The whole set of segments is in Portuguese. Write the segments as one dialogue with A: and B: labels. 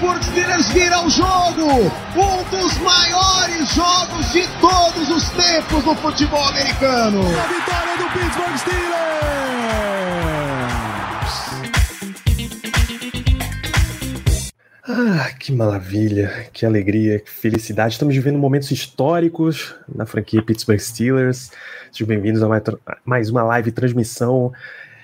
A: Steelers vira o jogo! Um dos maiores jogos de todos os tempos no futebol americano!
B: A vitória do Pittsburgh Steelers!
C: Ah, que maravilha, que alegria, que felicidade. Estamos vivendo momentos históricos na franquia Pittsburgh Steelers. Sejam bem-vindos a mais uma live transmissão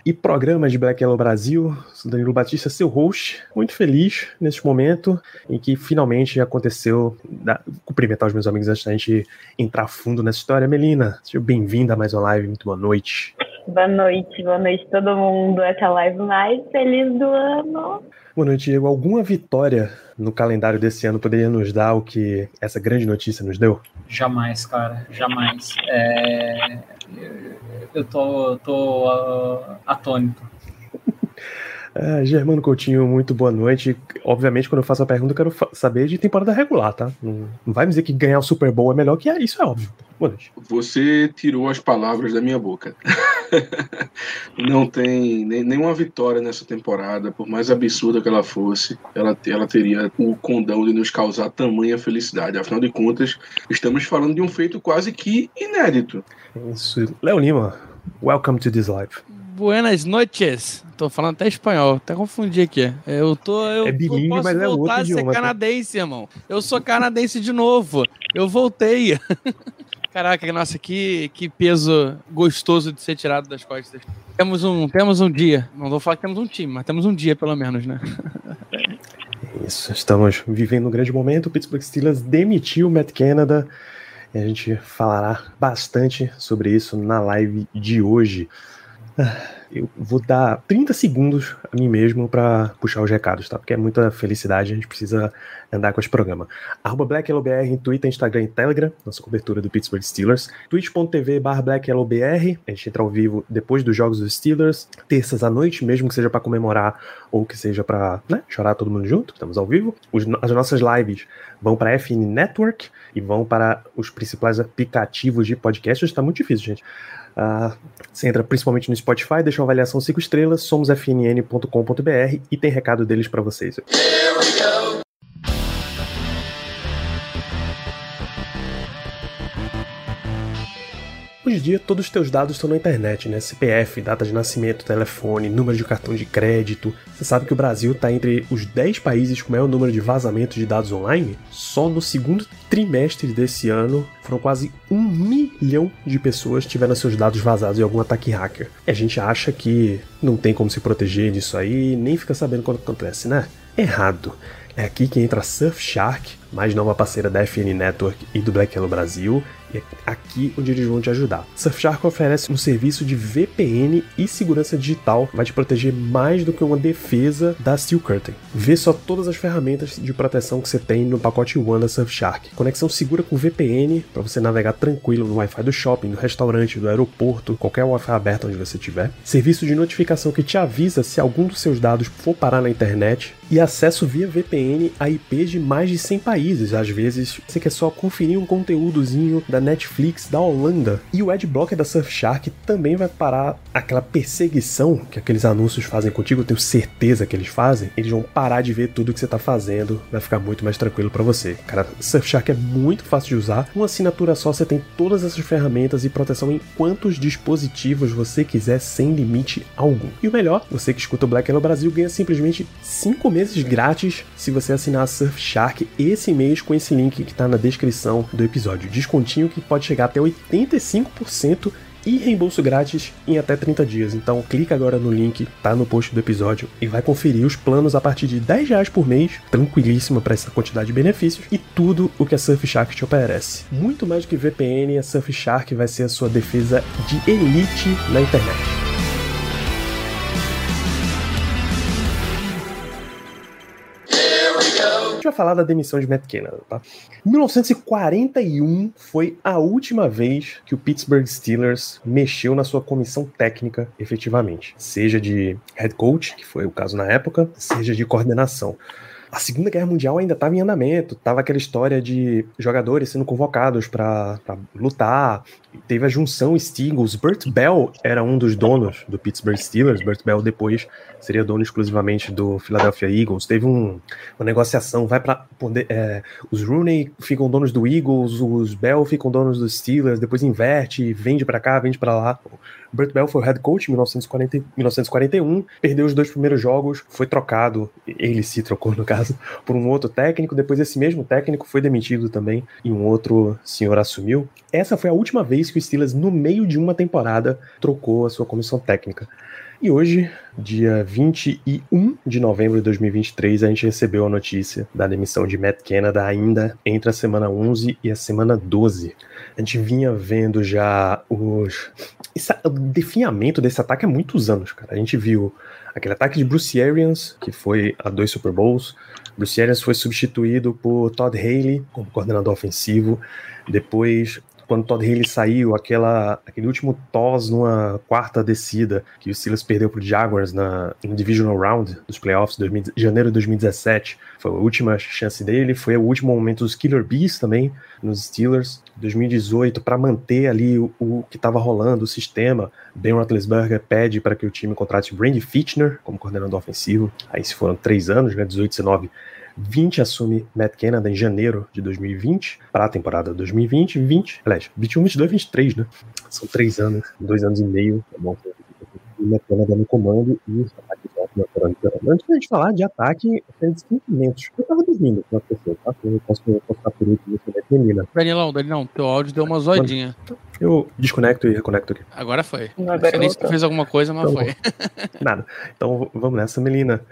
C: e programa de Black Yellow Brasil. Sou Danilo Batista, seu host. Muito feliz neste momento em que finalmente aconteceu. Da, cumprimentar os meus amigos antes da gente entrar fundo nessa história. Melina, seja bem-vinda a mais uma live. Muito boa noite.
D: Boa noite, boa noite todo mundo. Essa é a live mais feliz do ano.
C: Boa noite, Diego. Alguma vitória no calendário desse ano poderia nos dar o que essa grande notícia nos deu?
E: Jamais, cara, jamais. É, eu tô, tô uh, atônito.
C: Ah, Germano Coutinho, muito boa noite. Obviamente, quando eu faço a pergunta, eu quero saber de temporada regular, tá? Não, não vai me dizer que ganhar o Super Bowl é melhor que isso, é óbvio. Boa noite.
F: Você tirou as palavras da minha boca. Não tem nem, nenhuma vitória nessa temporada, por mais absurda que ela fosse, ela, ela teria o condão de nos causar tamanha felicidade. Afinal de contas, estamos falando de um feito quase que inédito.
C: Isso. Léo Lima, welcome to this live.
G: Buenas noches. Tô falando até espanhol, até confundi aqui. Eu tô. Eu,
C: É
G: eu posso
C: mas é outro
G: voltar a ser
C: idioma, tá?
G: canadense, irmão. Eu sou canadense de novo. Eu voltei. Caraca, nossa, que, que peso gostoso de ser tirado das costas. Temos um, temos um dia. Não vou falar que temos um time, mas temos um dia, pelo menos, né?
C: Isso, estamos vivendo um grande momento. O Pittsburgh Steelers demitiu o Matt Canada. E a gente falará bastante sobre isso na live de hoje. Eu vou dar 30 segundos a mim mesmo para puxar os recados, tá? Porque é muita felicidade, a gente precisa andar com esse programa. Arroba BlackYellowBR em Twitter, Instagram e Telegram, nossa cobertura do Pittsburgh Steelers. twitch.tv barra BlackYellowBR, a gente entra ao vivo depois dos jogos dos Steelers, terças à noite, mesmo que seja para comemorar ou que seja para né, chorar todo mundo junto, estamos ao vivo. Os- as nossas lives vão para FN Network e vão para os principais aplicativos de podcast. Está muito difícil, gente. Ah, você entra principalmente no Spotify, deixa uma avaliação 5 estrelas, somosfnn.com.br e tem recado deles para vocês. Hoje em dia, todos os teus dados estão na internet, né? CPF, data de nascimento, telefone, número de cartão de crédito. Você sabe que o Brasil está entre os 10 países com maior número de vazamentos de dados online? Só no segundo trimestre desse ano, foram quase um milhão de pessoas que tiveram seus dados vazados em algum ataque hacker. E a gente acha que não tem como se proteger disso aí, nem fica sabendo quando acontece, né? Errado. É aqui que entra a Surfshark, mais nova parceira da FN Network e do Black Yellow Brasil, é aqui onde eles vão te ajudar. Surfshark oferece um serviço de VPN e segurança digital, vai te proteger mais do que uma defesa da Steel Curtain. Vê só todas as ferramentas de proteção que você tem no pacote One da Surfshark. Conexão segura com VPN para você navegar tranquilo no Wi-Fi do shopping, do restaurante, do aeroporto, qualquer Wi-Fi aberto onde você estiver. Serviço de notificação que te avisa se algum dos seus dados for parar na internet e acesso via VPN a IPs de mais de 100 países. Às vezes você quer só conferir um conteúdozinho da Netflix da Holanda. E o Adblocker da Surfshark também vai parar aquela perseguição que aqueles anúncios fazem contigo. Eu tenho certeza que eles fazem. Eles vão parar de ver tudo que você tá fazendo. Vai ficar muito mais tranquilo para você. Cara, Surfshark é muito fácil de usar. Uma assinatura só você tem todas essas ferramentas e proteção em quantos dispositivos você quiser sem limite algum. E o melhor, você que escuta o Black Yellow Brasil ganha simplesmente 5 meses grátis se você assinar a Surfshark esse mês com esse link que tá na descrição do episódio. Descontinho que pode chegar até 85% e reembolso grátis em até 30 dias. Então clica agora no link, tá no post do episódio e vai conferir os planos a partir de 10 reais por mês, tranquilíssima para essa quantidade de benefícios e tudo o que a Surfshark te oferece. Muito mais do que VPN, a Surfshark vai ser a sua defesa de elite na internet. Falar da demissão de Canada, tá? 1941 foi a última vez que o Pittsburgh Steelers mexeu na sua comissão técnica efetivamente, seja de head coach, que foi o caso na época, seja de coordenação a Segunda Guerra Mundial ainda estava em andamento, tava aquela história de jogadores sendo convocados para lutar. Teve a junção Steagles. Burt Bell era um dos donos do Pittsburgh Steelers. Burt Bell depois seria dono exclusivamente do Philadelphia Eagles. Teve um, uma negociação, vai para poder. É, os Rooney ficam donos do Eagles, os Bell ficam donos dos Steelers, depois inverte, vende para cá, vende para lá. Burt Bell foi o head coach em 1940, 1941, perdeu os dois primeiros jogos, foi trocado, ele se trocou no caso, por um outro técnico. Depois esse mesmo técnico foi demitido também e um outro senhor assumiu. Essa foi a última vez que o Steelers, no meio de uma temporada, trocou a sua comissão técnica. E hoje, dia 21 de novembro de 2023, a gente recebeu a notícia da demissão de Matt Canada ainda entre a semana 11 e a semana 12. A gente vinha vendo já os. Esse, o definhamento desse ataque há muitos anos, cara. A gente viu aquele ataque de Bruce Arians, que foi a dois Super Bowls. Bruce Arians foi substituído por Todd Haley como coordenador ofensivo. Depois quando Todd Haley saiu, aquela, aquele último toss numa quarta descida que o Silas perdeu pro Jaguars na, no Divisional Round dos playoffs de janeiro de 2017. Foi a última chance dele, foi o último momento dos Killer Bees também nos Steelers. 2018, para manter ali o, o que estava rolando, o sistema, Ben Roethlisberger pede para que o time contrate Brandy Fitchner como coordenador ofensivo. Aí se foram três anos, né, 18, 19, 20 assume Matt Canada em janeiro de 2020 para a temporada 2020, 20, aliás, 21, 22, 23, né? São três anos, dois anos e meio, tá bom? Matt Canada no comando e os ataques Antes da gente falar de ataque, tem descumprimentos. Eu tava dormindo com a pessoa, tá? Eu posso postar por último você vai terminar.
G: Danilão, Danilão, teu áudio deu uma zoadinha.
C: Eu desconecto e reconecto aqui.
G: Agora foi.
D: Agora
G: Não sei nem se tu fez alguma coisa, mas
C: Então,
G: foi.
C: Nada. Então vamos nessa, Melina.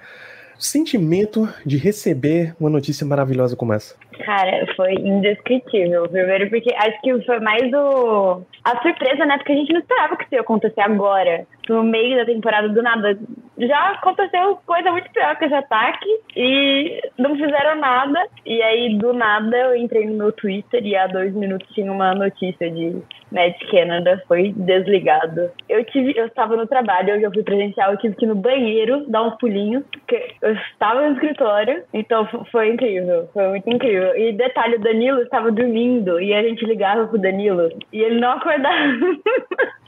C: Sentimento de receber uma notícia maravilhosa como essa.
D: Cara, foi indescritível. Primeiro porque acho que foi mais o... a surpresa, né? Porque a gente não esperava que isso ia acontecer agora. No meio da temporada do nada. Já aconteceu coisa muito pior que esse ataque e não fizeram nada. E aí, do nada, eu entrei no meu Twitter e há dois minutos tinha uma notícia de Matt Canada foi desligado. Eu tive, eu estava no trabalho, hoje eu fui presencial, eu tive que ir no banheiro dar uns pulinhos, porque eu estava no escritório, então foi incrível, foi muito incrível. E detalhe, o Danilo estava dormindo e a gente ligava pro Danilo e ele não acordava.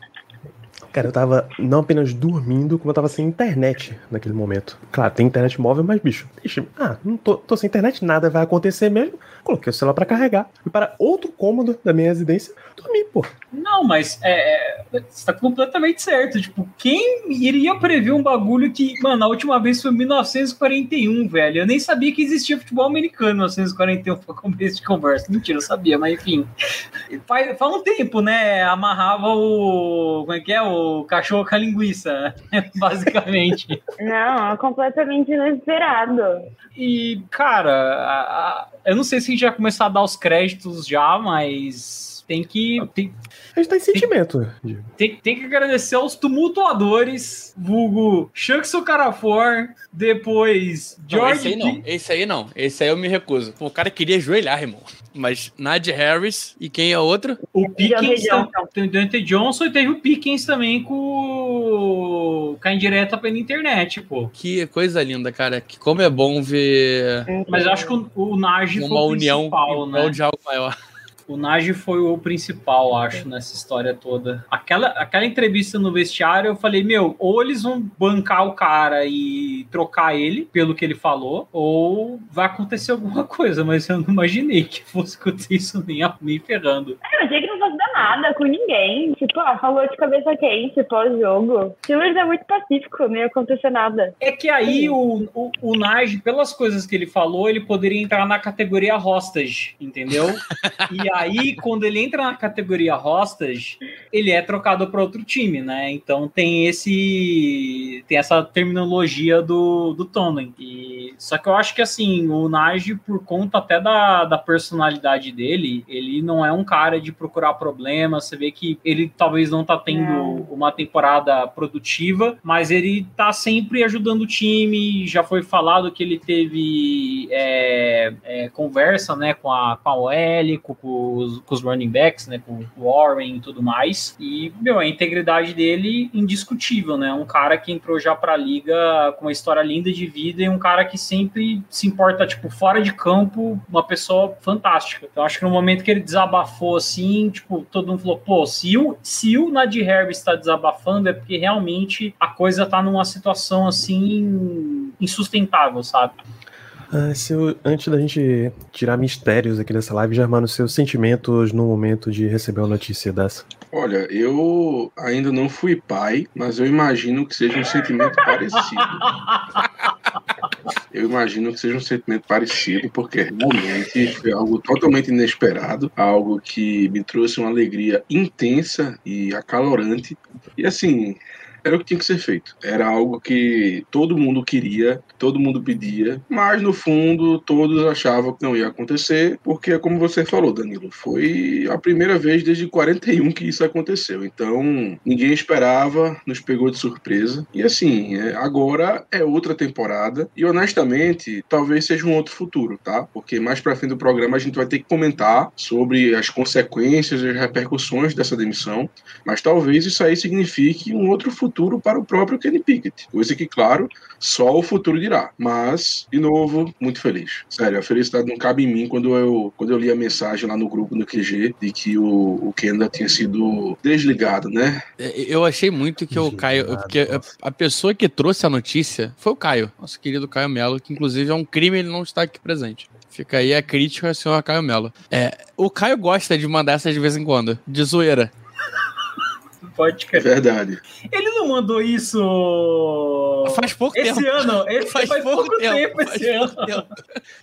C: Cara, eu tava não apenas dormindo, como eu tava sem internet naquele momento. Claro, tem internet móvel, mas bicho, deixa, ah, não tô, tô sem internet, nada vai acontecer mesmo. Coloquei o celular pra carregar. Fui para outro cômodo da minha residência, dormi, pô.
E: Não, mas é, é, você tá completamente certo. Tipo, quem iria prever um bagulho que, mano, a última vez foi em 1941, velho? Eu nem sabia que existia futebol americano em 1941 pra começo de conversa. Mentira, eu sabia, mas enfim. Faz, faz um tempo, né? Amarrava o. Como é que é? O cachorro com a linguiça, basicamente.
D: Não, é completamente inesperado.
E: E, cara, eu não sei se a gente vai começar a dar os créditos já, mas tem que. Tem,
C: A gente tá em sentimento. Diego.
E: tem, tem que agradecer aos tumultuadores, vulgo Chuck Socarafor, depois
G: Não,
E: George.
G: esse aí não, esse aí não. Esse aí eu me recuso. Pô, o cara queria ajoelhar, irmão. Mas Nadia Harris e quem é a outra?
E: O Pickens tem o Deontay Johnson e teve o Pickens também com, com a indireta pela internet, pô.
G: Que coisa linda, cara. Que como é bom ver
E: Mas eu acho que o, o Najee foi
G: uma
E: o
G: união
E: principal, né?
G: de algo maior.
E: O Najee foi o principal, acho, nessa história toda. Aquela, aquela entrevista no vestiário, eu falei, meu, ou eles vão bancar o cara e trocar ele, pelo que ele falou, ou vai acontecer alguma coisa, mas eu não imaginei que fosse acontecer isso nem, nem ferrando.
D: Eu achei que não nada com ninguém. Tipo, ah, falou de cabeça quente pós-jogo. Steelers é muito pacífico, não ia acontecer nada.
E: É que aí o, o, o Najee, pelas coisas que ele falou, ele poderia entrar na categoria hostage, entendeu? e aí, quando ele entra na categoria hostage, ele é trocado para outro time, né? Então tem esse tem essa terminologia do, do Tomlin. E, só que eu acho que assim, o Najee, por conta até da, da personalidade dele, ele não é um cara de procurar problema você vê que ele talvez não tá tendo
D: É.
E: uma temporada produtiva, mas ele tá sempre ajudando o time. Já foi falado que ele teve é, é, conversa né, com a, OL, com, com os, com os running backs, né, com o Warren e tudo mais. E, meu, a integridade dele indiscutível, né? Um cara que entrou já pra liga com uma história linda de vida e um cara que sempre se importa, tipo, fora de campo, uma pessoa fantástica. Então, acho que no momento que ele desabafou assim, tipo, todo mundo falou, pô, se o, se o Nadir Harris está desabafando é porque realmente a coisa tá numa situação assim insustentável, sabe?
C: Ah, antes da gente tirar mistérios aqui dessa live, Germano, seus sentimentos no momento de receber uma notícia dessa.
F: Olha, eu ainda não fui pai, mas eu imagino que seja um sentimento parecido. Eu imagino que seja um sentimento parecido, porque realmente foi algo totalmente inesperado, algo que me trouxe uma alegria intensa e acalorante. E assim, era o que tinha que ser feito. Era algo que todo mundo queria, todo mundo pedia, mas no fundo todos achavam que não ia acontecer, porque como você falou, Danilo, foi a primeira vez desde 41 que isso aconteceu. Então, ninguém esperava, nos pegou de surpresa. E assim, é, agora é outra temporada e honestamente, talvez seja um outro futuro, tá? Porque mais pra frente do programa a gente vai ter que comentar sobre as consequências e as repercussões dessa demissão, mas talvez isso aí signifique um outro futuro para o próprio Kenny Pickett. Coisa que, claro, só o futuro dirá. Mas, de novo, muito feliz. Sério, a felicidade não cabe em mim quando eu, quando eu li a mensagem lá no grupo do QG de que o, o Kenda tinha sido desligado, né?
G: É, Eu achei muito que o Caio. Porque a- a pessoa que trouxe a notícia foi o Caio, nosso querido Caio Melo, que inclusive é um crime ele não estar aqui presente. Fica aí a crítica ao senhor Caio Melo. É, o Caio gosta de mandar essas de vez em quando, de zoeira.
E: Pode
F: É
E: crer.
F: verdade.
E: Ele não mandou isso
G: Faz pouco
E: esse
G: tempo.
E: ano. Esse
G: Faz pouco tempo, faz
E: esse ano.
G: pouco tempo.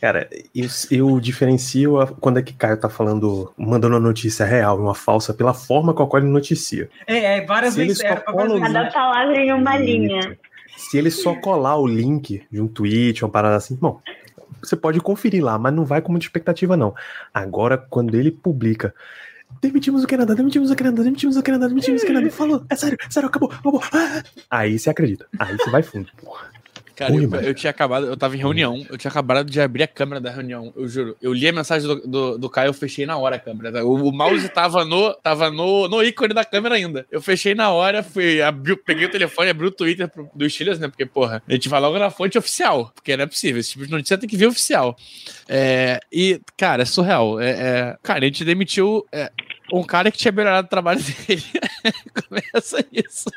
C: Cara, eu, eu diferencio a- quando é que Caio tá falando, mandando uma notícia real e uma falsa pela forma com a qual ele noticia.
E: É, é várias
C: Se ele
E: vezes. É, vezes.
D: Cada palavra em uma linha.
C: Se ele só colar o link de um tweet, uma parada assim, bom, você pode conferir lá, mas não vai com muita expectativa, não. Agora, quando ele publica. Demitimos o Canadá, demitimos o Canadá, demitimos o Canadá, demitimos o Canadá. Falou, é sério, sério, acabou, acabou. Ah! Aí você acredita. Aí você vai fundo. Porra.
G: Cara,
C: Ui,
G: eu, eu tinha acabado, eu tava em reunião, eu tinha acabado de abrir a câmera da reunião, eu juro. Eu li a mensagem do, do, do Caio, eu fechei na hora a câmera. O, o mouse tava, no, tava no, no ícone da câmera ainda. Eu fechei na hora, fui, abri, peguei o telefone, abri o Twitter pro, do Steelers, né? Porque, porra, a gente vai logo na fonte oficial, porque não é possível. Esse tipo de notícia tem que vir oficial. É, e, cara, é surreal. É, é- cara, a gente demitiu é, um cara que tinha melhorado o trabalho dele. Começa isso.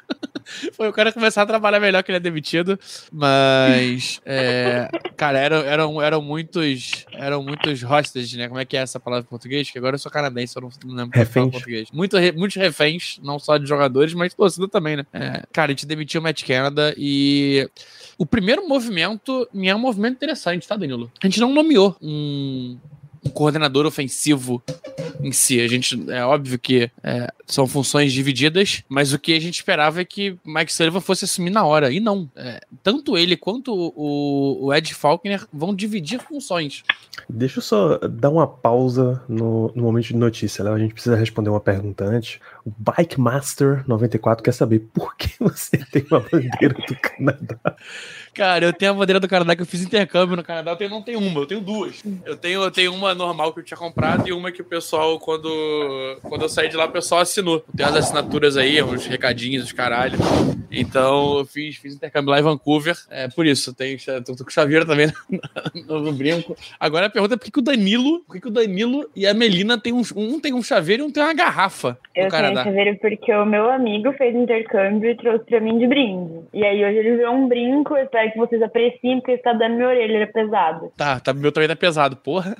G: Foi o cara começar a trabalhar melhor que ele é demitido. Mas, é, cara, eram, eram, eram muitos. Eram muitos hostage, né? Como é que é essa palavra em português? Que agora eu sou canadense, eu não, não lembro como é
C: Reféns.
G: português. Muito, muitos reféns, não só de jogadores, mas torcida também, né? É, cara, a gente demitiu o Matt Canada e. O primeiro movimento me é um movimento interessante, tá, Danilo? A gente não nomeou um, um coordenador ofensivo em si. A gente, é óbvio que é, são funções divididas, mas o que a gente esperava é que Mike Sullivan fosse assumir na hora. E não. É, tanto ele quanto o, o Ed Falconer vão dividir funções.
C: Deixa eu só dar uma pausa no, no momento de notícia. Léo. A gente precisa responder uma pergunta antes. O Bike Master 94 quer saber por que você tem uma bandeira do Canadá.
G: Cara, eu tenho a bandeira do Canadá que eu fiz intercâmbio no Canadá. Eu tenho, não tenho uma, eu tenho duas. Eu tenho, eu tenho uma normal que eu tinha comprado e uma que o pessoal, quando, quando eu saí de lá, o pessoal assinou. Tem as assinaturas aí, uns recadinhos, os caralho. Então eu fiz, fiz intercâmbio lá em Vancouver. É por isso, eu tenho, tô, tô com chaveiro também no, no brinco. Agora a pergunta é por que, que o Danilo, por que, que o Danilo e a Melina tem um, um tem um chaveiro e um tem uma garrafa no
D: Eu tenho
G: Canadá?
D: Chaveiro porque o meu amigo fez intercâmbio e trouxe pra mim de brinde. E aí hoje ele viu um brinco, eu espero que vocês apreciem, porque está dando minha orelha, ele é pesado.
G: Tá, tá, meu também tá pesado, porra.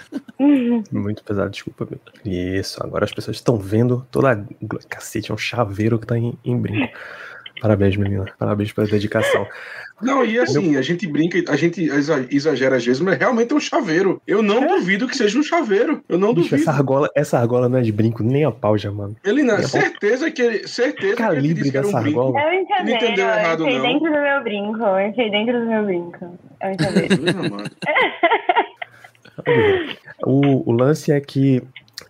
C: Muito pesado, desculpa. meu. Isso, agora as pessoas estão vendo toda a. Cacete, é um chaveiro que tá em, em brinco. Parabéns, menina. Parabéns pela dedicação.
F: Não, e assim, a gente brinca, a gente exa- exagera às vezes, mas realmente é um chaveiro. Eu não duvido que seja um chaveiro. Eu não
C: Bicho,
F: duvido.
C: essa argola, essa argola não é de brinco nem a pau, já, mano.
F: Ele não,
C: É
F: certeza que ele, certeza que ele
C: Calibre
F: disse que era um
C: dessa
F: brinco.
C: argola.
D: É um chaveiro,
F: entendeu errado,
D: eu enfiei
F: não.
D: dentro do meu brinco, eu enfiei dentro do meu brinco. É um chaveiro.
C: O, o lance é que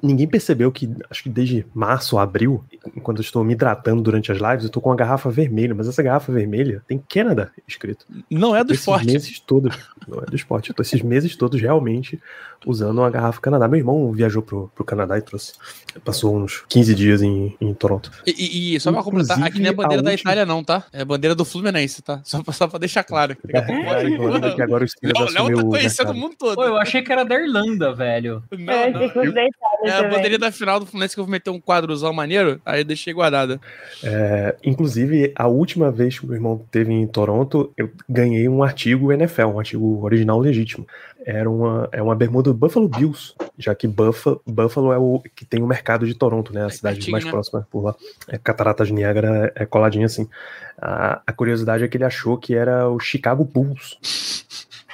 C: ninguém percebeu que, acho que desde março, abril, quando eu estou me hidratando durante as lives, eu tô com uma garrafa vermelha, mas essa garrafa vermelha tem Canada escrito.
G: Não é do
C: esses
G: esporte.
C: meses todos, não é do esporte, eu tô esses meses todos realmente usando uma garrafa Canadá. Meu irmão viajou pro, pro Canadá e trouxe, passou uns 15 dias em, em Toronto.
G: E, e- e só pra completar, aqui não é
C: Inclusive,
G: bandeira da
C: última-
G: Itália, não, tá? É bandeira do Fluminense, tá? Só pra, só pra deixar claro.
C: É, é, que agora o Steelers
G: Léo, tá
C: o
G: conhecendo o mundo todo.
E: Pô, eu achei que era da Irlanda, velho.
D: Eu
G: Não,
D: achei
G: não.
D: que fosse da Itália
G: É a bandeirinha da final do Fluminense que eu vou meter um quadrozão maneiro, aí eu deixei guardada.
C: É, inclusive, a última vez que meu irmão teve em Toronto, eu ganhei um artigo NFL, um artigo original legítimo. Era uma, é uma bermuda do Buffalo Bills, já que Buffalo, Buffalo é o que tem o mercado de Toronto, né? A cidade
G: pertinho,
C: mais
G: né?
C: próxima por lá. É, Cataratas de Niágara é coladinha assim. A, a curiosidade é que ele achou que era o Chicago Bulls.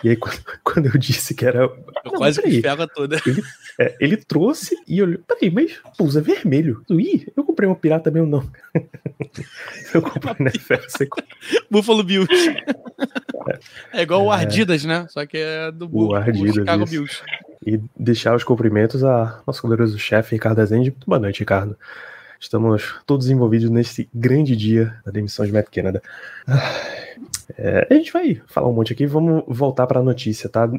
C: E aí, quando, quando eu disse que era.
G: Eu
C: Não,
G: quase
C: peraí.
G: que toda.
C: É, ele trouxe e olhou. Peraí, mas Bulls é vermelho. Ih, eu comprei uma pirata mesmo, não. eu comprei na NFL, você
G: Buffalo Bills. É igual o Ardidas, né? Só que é do Bull-
C: Ardidas,
G: Chicago
C: isso.
G: Bills.
C: e deixar os cumprimentos a nosso glorioso chefe Ricardo Azende. Boa noite, Ricardo. Estamos todos envolvidos nesse grande dia da demissão de Matt Canada. É, a gente vai falar um monte aqui, vamos voltar para a notícia, tá?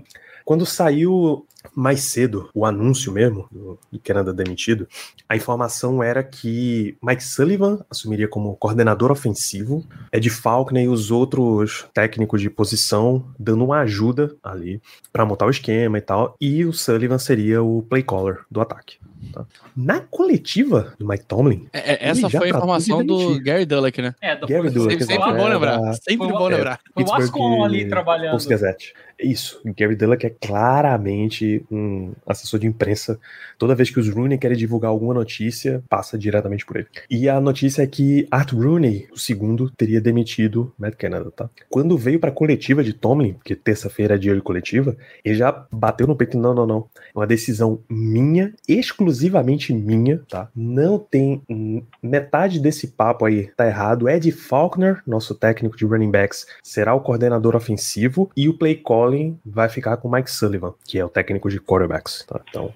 C: Quando saiu mais cedo o anúncio mesmo do, do Canada demitido, a informação era que Mike Sullivan assumiria como coordenador ofensivo, Ed Faulkner e os outros técnicos de posição dando uma ajuda ali para montar o esquema e tal, e o Sullivan seria o play caller do ataque. tá? Na coletiva do Mike Tomlin,
G: É, é, essa foi a informação do. Gary Dullock, né?
E: É, do
C: Gary Dullock,
G: Sempre, sempre bom
C: é
G: lembrar. Sempre
E: Foi
G: bom
E: o-
G: lembrar.
E: Foi o
C: Pittsburgh
E: Ascon ali trabalhando.
C: Post Gazette. Isso, Gary Dullock é claramente um assessor de imprensa. Toda vez que os Rooney querem divulgar alguma notícia, passa diretamente por ele. E a notícia é que Art Rooney, o segundo, teria demitido Matt Canada, tá? Quando veio pra coletiva de Tomlin, porque terça-feira é dia de coletiva, ele já bateu no peito, não, não, não. É uma decisão minha, exclusivamente minha, tá? Não tem metade desse papo aí tá errado. Ed Faulkner, nosso técnico de running backs, será o coordenador ofensivo e o play calling vai ficar com Mike Sullivan, que é o técnico de quarterbacks, tá? Então,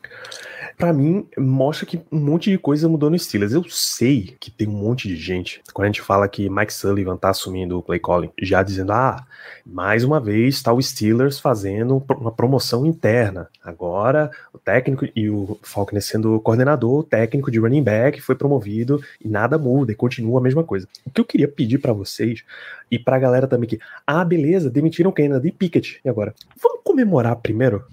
C: Pra mim, mostra que um monte de coisa mudou no Steelers. Eu sei que tem um monte de gente, quando a gente fala que Mike Sullivan tá assumindo o play calling, já dizendo, ah, mais uma vez tá o Steelers fazendo uma promoção interna. Agora, o técnico e o Faulkner sendo coordenador, o técnico de running back foi promovido e nada muda e continua a mesma coisa. O que eu queria pedir pra vocês e pra galera também que, ah, beleza, demitiram Kennedy e Pickett. E agora? Vamos comemorar primeiro?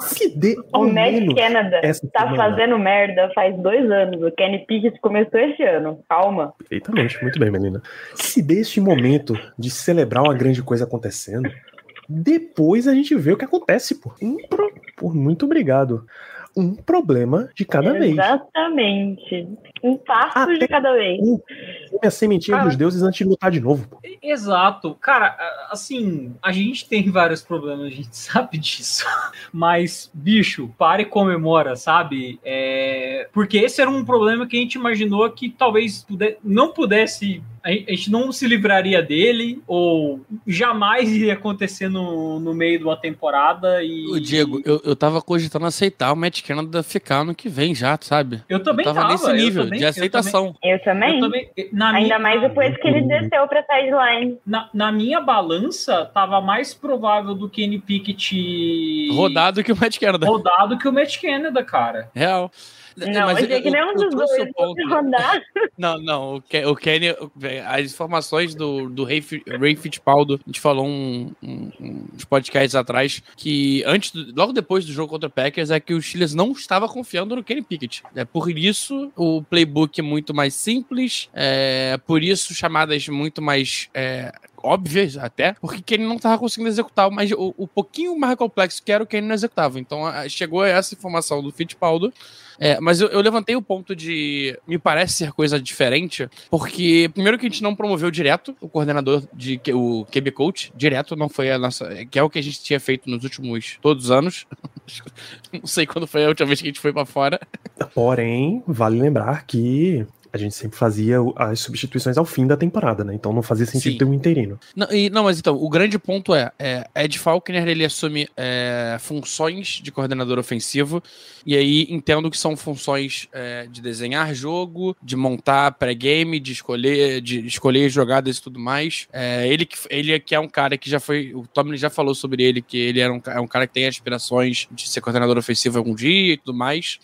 C: Se dê
D: O Matt Canada tá
C: semana.
D: fazendo merda faz dois anos. O Kenny Pickett começou esse ano. Calma.
C: Perfeitamente, muito bem, menina. Se deste momento de celebrar uma grande coisa acontecendo, depois a gente vê o que acontece, pô. Pro- Por muito obrigado. Um problema de cada vez.
D: Exatamente. Um passo
C: Ah,
D: de cada vez.
C: A sementinha
E: Cara.
C: dos deuses antes de lutar de novo, pô.
E: Exato. Cara, assim, a gente tem vários problemas, a gente sabe disso. Mas, bicho, para e comemora, sabe? É, Porque esse era um problema que a gente imaginou que talvez pude- não pudesse. A gente não se livraria dele, ou jamais iria acontecer no, no meio de uma temporada. E...
G: O Diego, eu, eu tava cogitando aceitar o Matt Canada ficar ano que vem já, sabe?
E: Eu também
G: eu tava, nesse
E: eu
G: nível
E: também-
G: de
E: eu
G: aceitação.
D: Eu
E: também-
D: também.
E: eu também- na
D: Ainda
E: minha-
D: mais depois que ele desceu pra sideline.
E: Na, na minha balança, tava mais provável do Kenny Pickett
G: Rodado que o Matt Canada.
E: rodado que o Matt Canada, cara.
G: Real.
D: Não, eu achei que nenhum dos dois rodar.
G: Não, não, o, o Kenny, as informações do, do Ray, Ray Fittipaldo, a gente falou um, um- uns podcasts atrás, que antes, logo depois do jogo contra o Packers, é que o Steelers não estava confiando no Kenny Pickett. É por isso o playbook é muito mais simples, é por isso chamadas muito mais é, óbvias até, porque Kenny não estava conseguindo executar, mas o, o pouquinho mais complexo que era o Kenny não executava. Então a- chegou essa informação do Fittipaldo, é, mas eu, eu levantei o ponto de. Me parece ser coisa diferente, porque, primeiro, que a gente não promoveu direto o coordenador de. o QB Coach, direto, não foi a nossa. que é o que a gente tinha feito nos últimos todos os anos. não sei quando foi a última vez que a gente foi pra fora.
C: Porém, vale lembrar que a gente sempre fazia as substituições ao fim da temporada, né? Então não fazia sentido
G: Sim.
C: ter um interino.
G: Não, e- não, mas então, o grande ponto é, é Ed Falconer, ele assume é, funções de coordenador ofensivo, e aí entendo que são funções é, de desenhar jogo, de montar pré-game, de escolher, de escolher jogadas e tudo mais. É, ele, que, ele que é um cara que já foi, o Tomlin já falou sobre ele, que ele era um, é um cara que tem aspirações de ser coordenador ofensivo algum dia e tudo mais.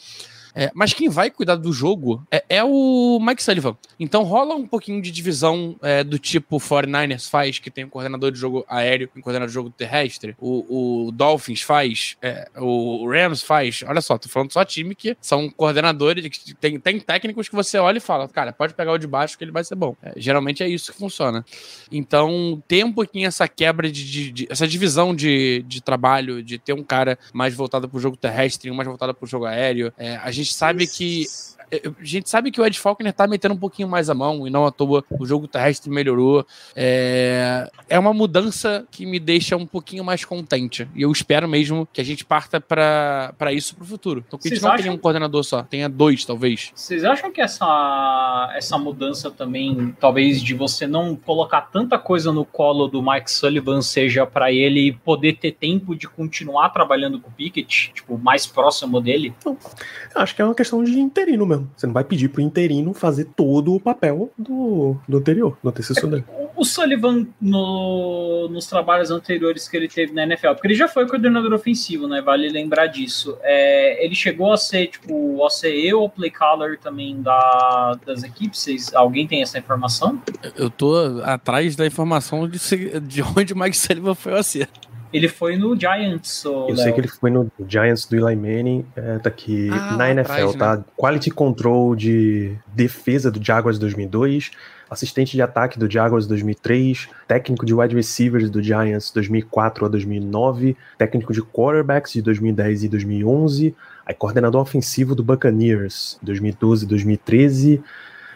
G: É, mas quem vai cuidar do jogo é, é o Mike Sullivan. Então rola um pouquinho de divisão é, do tipo o 49ers faz, que tem um coordenador de jogo aéreo e um coordenador de jogo terrestre. O, o Dolphins faz, é, o Rams faz. Olha só, tô falando só time que são coordenadores, que tem, tem técnicos que você olha e fala, cara, pode pegar o de baixo que ele vai ser bom. É, geralmente é isso que funciona. Então tem um pouquinho essa quebra de, de- de- essa divisão de, de trabalho, de ter um cara mais voltado pro jogo terrestre e um mais voltado pro jogo aéreo. É, a sabe que é, a gente sabe que o Ed Falconer tá metendo um pouquinho mais a mão e não à toa o jogo terrestre melhorou. É, é uma mudança que me deixa um pouquinho mais contente. E eu espero mesmo que a gente parta pra pra isso pro futuro. Então que a gente
E: Vocês
G: não
E: acham-
G: tenha um coordenador só, tenha dois, talvez.
E: Vocês acham que essa, essa mudança também, talvez de você não colocar tanta coisa no colo do Mike Sullivan, seja para ele poder ter tempo de continuar trabalhando com o Pickett, tipo, mais próximo dele?
C: Eu acho que é uma questão de interino mesmo. Você não vai pedir pro interino fazer todo o papel do, do anterior, do antecessor dele.
E: O- O Sullivan, no- nos trabalhos anteriores que ele teve na NFL, porque ele já foi coordenador ofensivo, né? Vale lembrar disso. É, ele chegou a ser, tipo, o OCE ou play caller também da, das equipes? Vocês, alguém tem essa informação?
G: Eu tô atrás da informação de, de onde o Mike Sullivan foi o acerto.
E: Ele foi no Giants, ô,
C: Eu sei que ele foi no Giants do Eli Manning, é, tá aqui
G: Ah,
C: na NFL,
G: atrás,
C: tá? Quality Control de defesa do Jaguars 2002, assistente de ataque do Jaguars 2003, técnico de wide receivers do Giants 2004 a 2009, técnico de quarterbacks de 2010 e 2011, aí coordenador ofensivo do Buccaneers 2012 e 2013.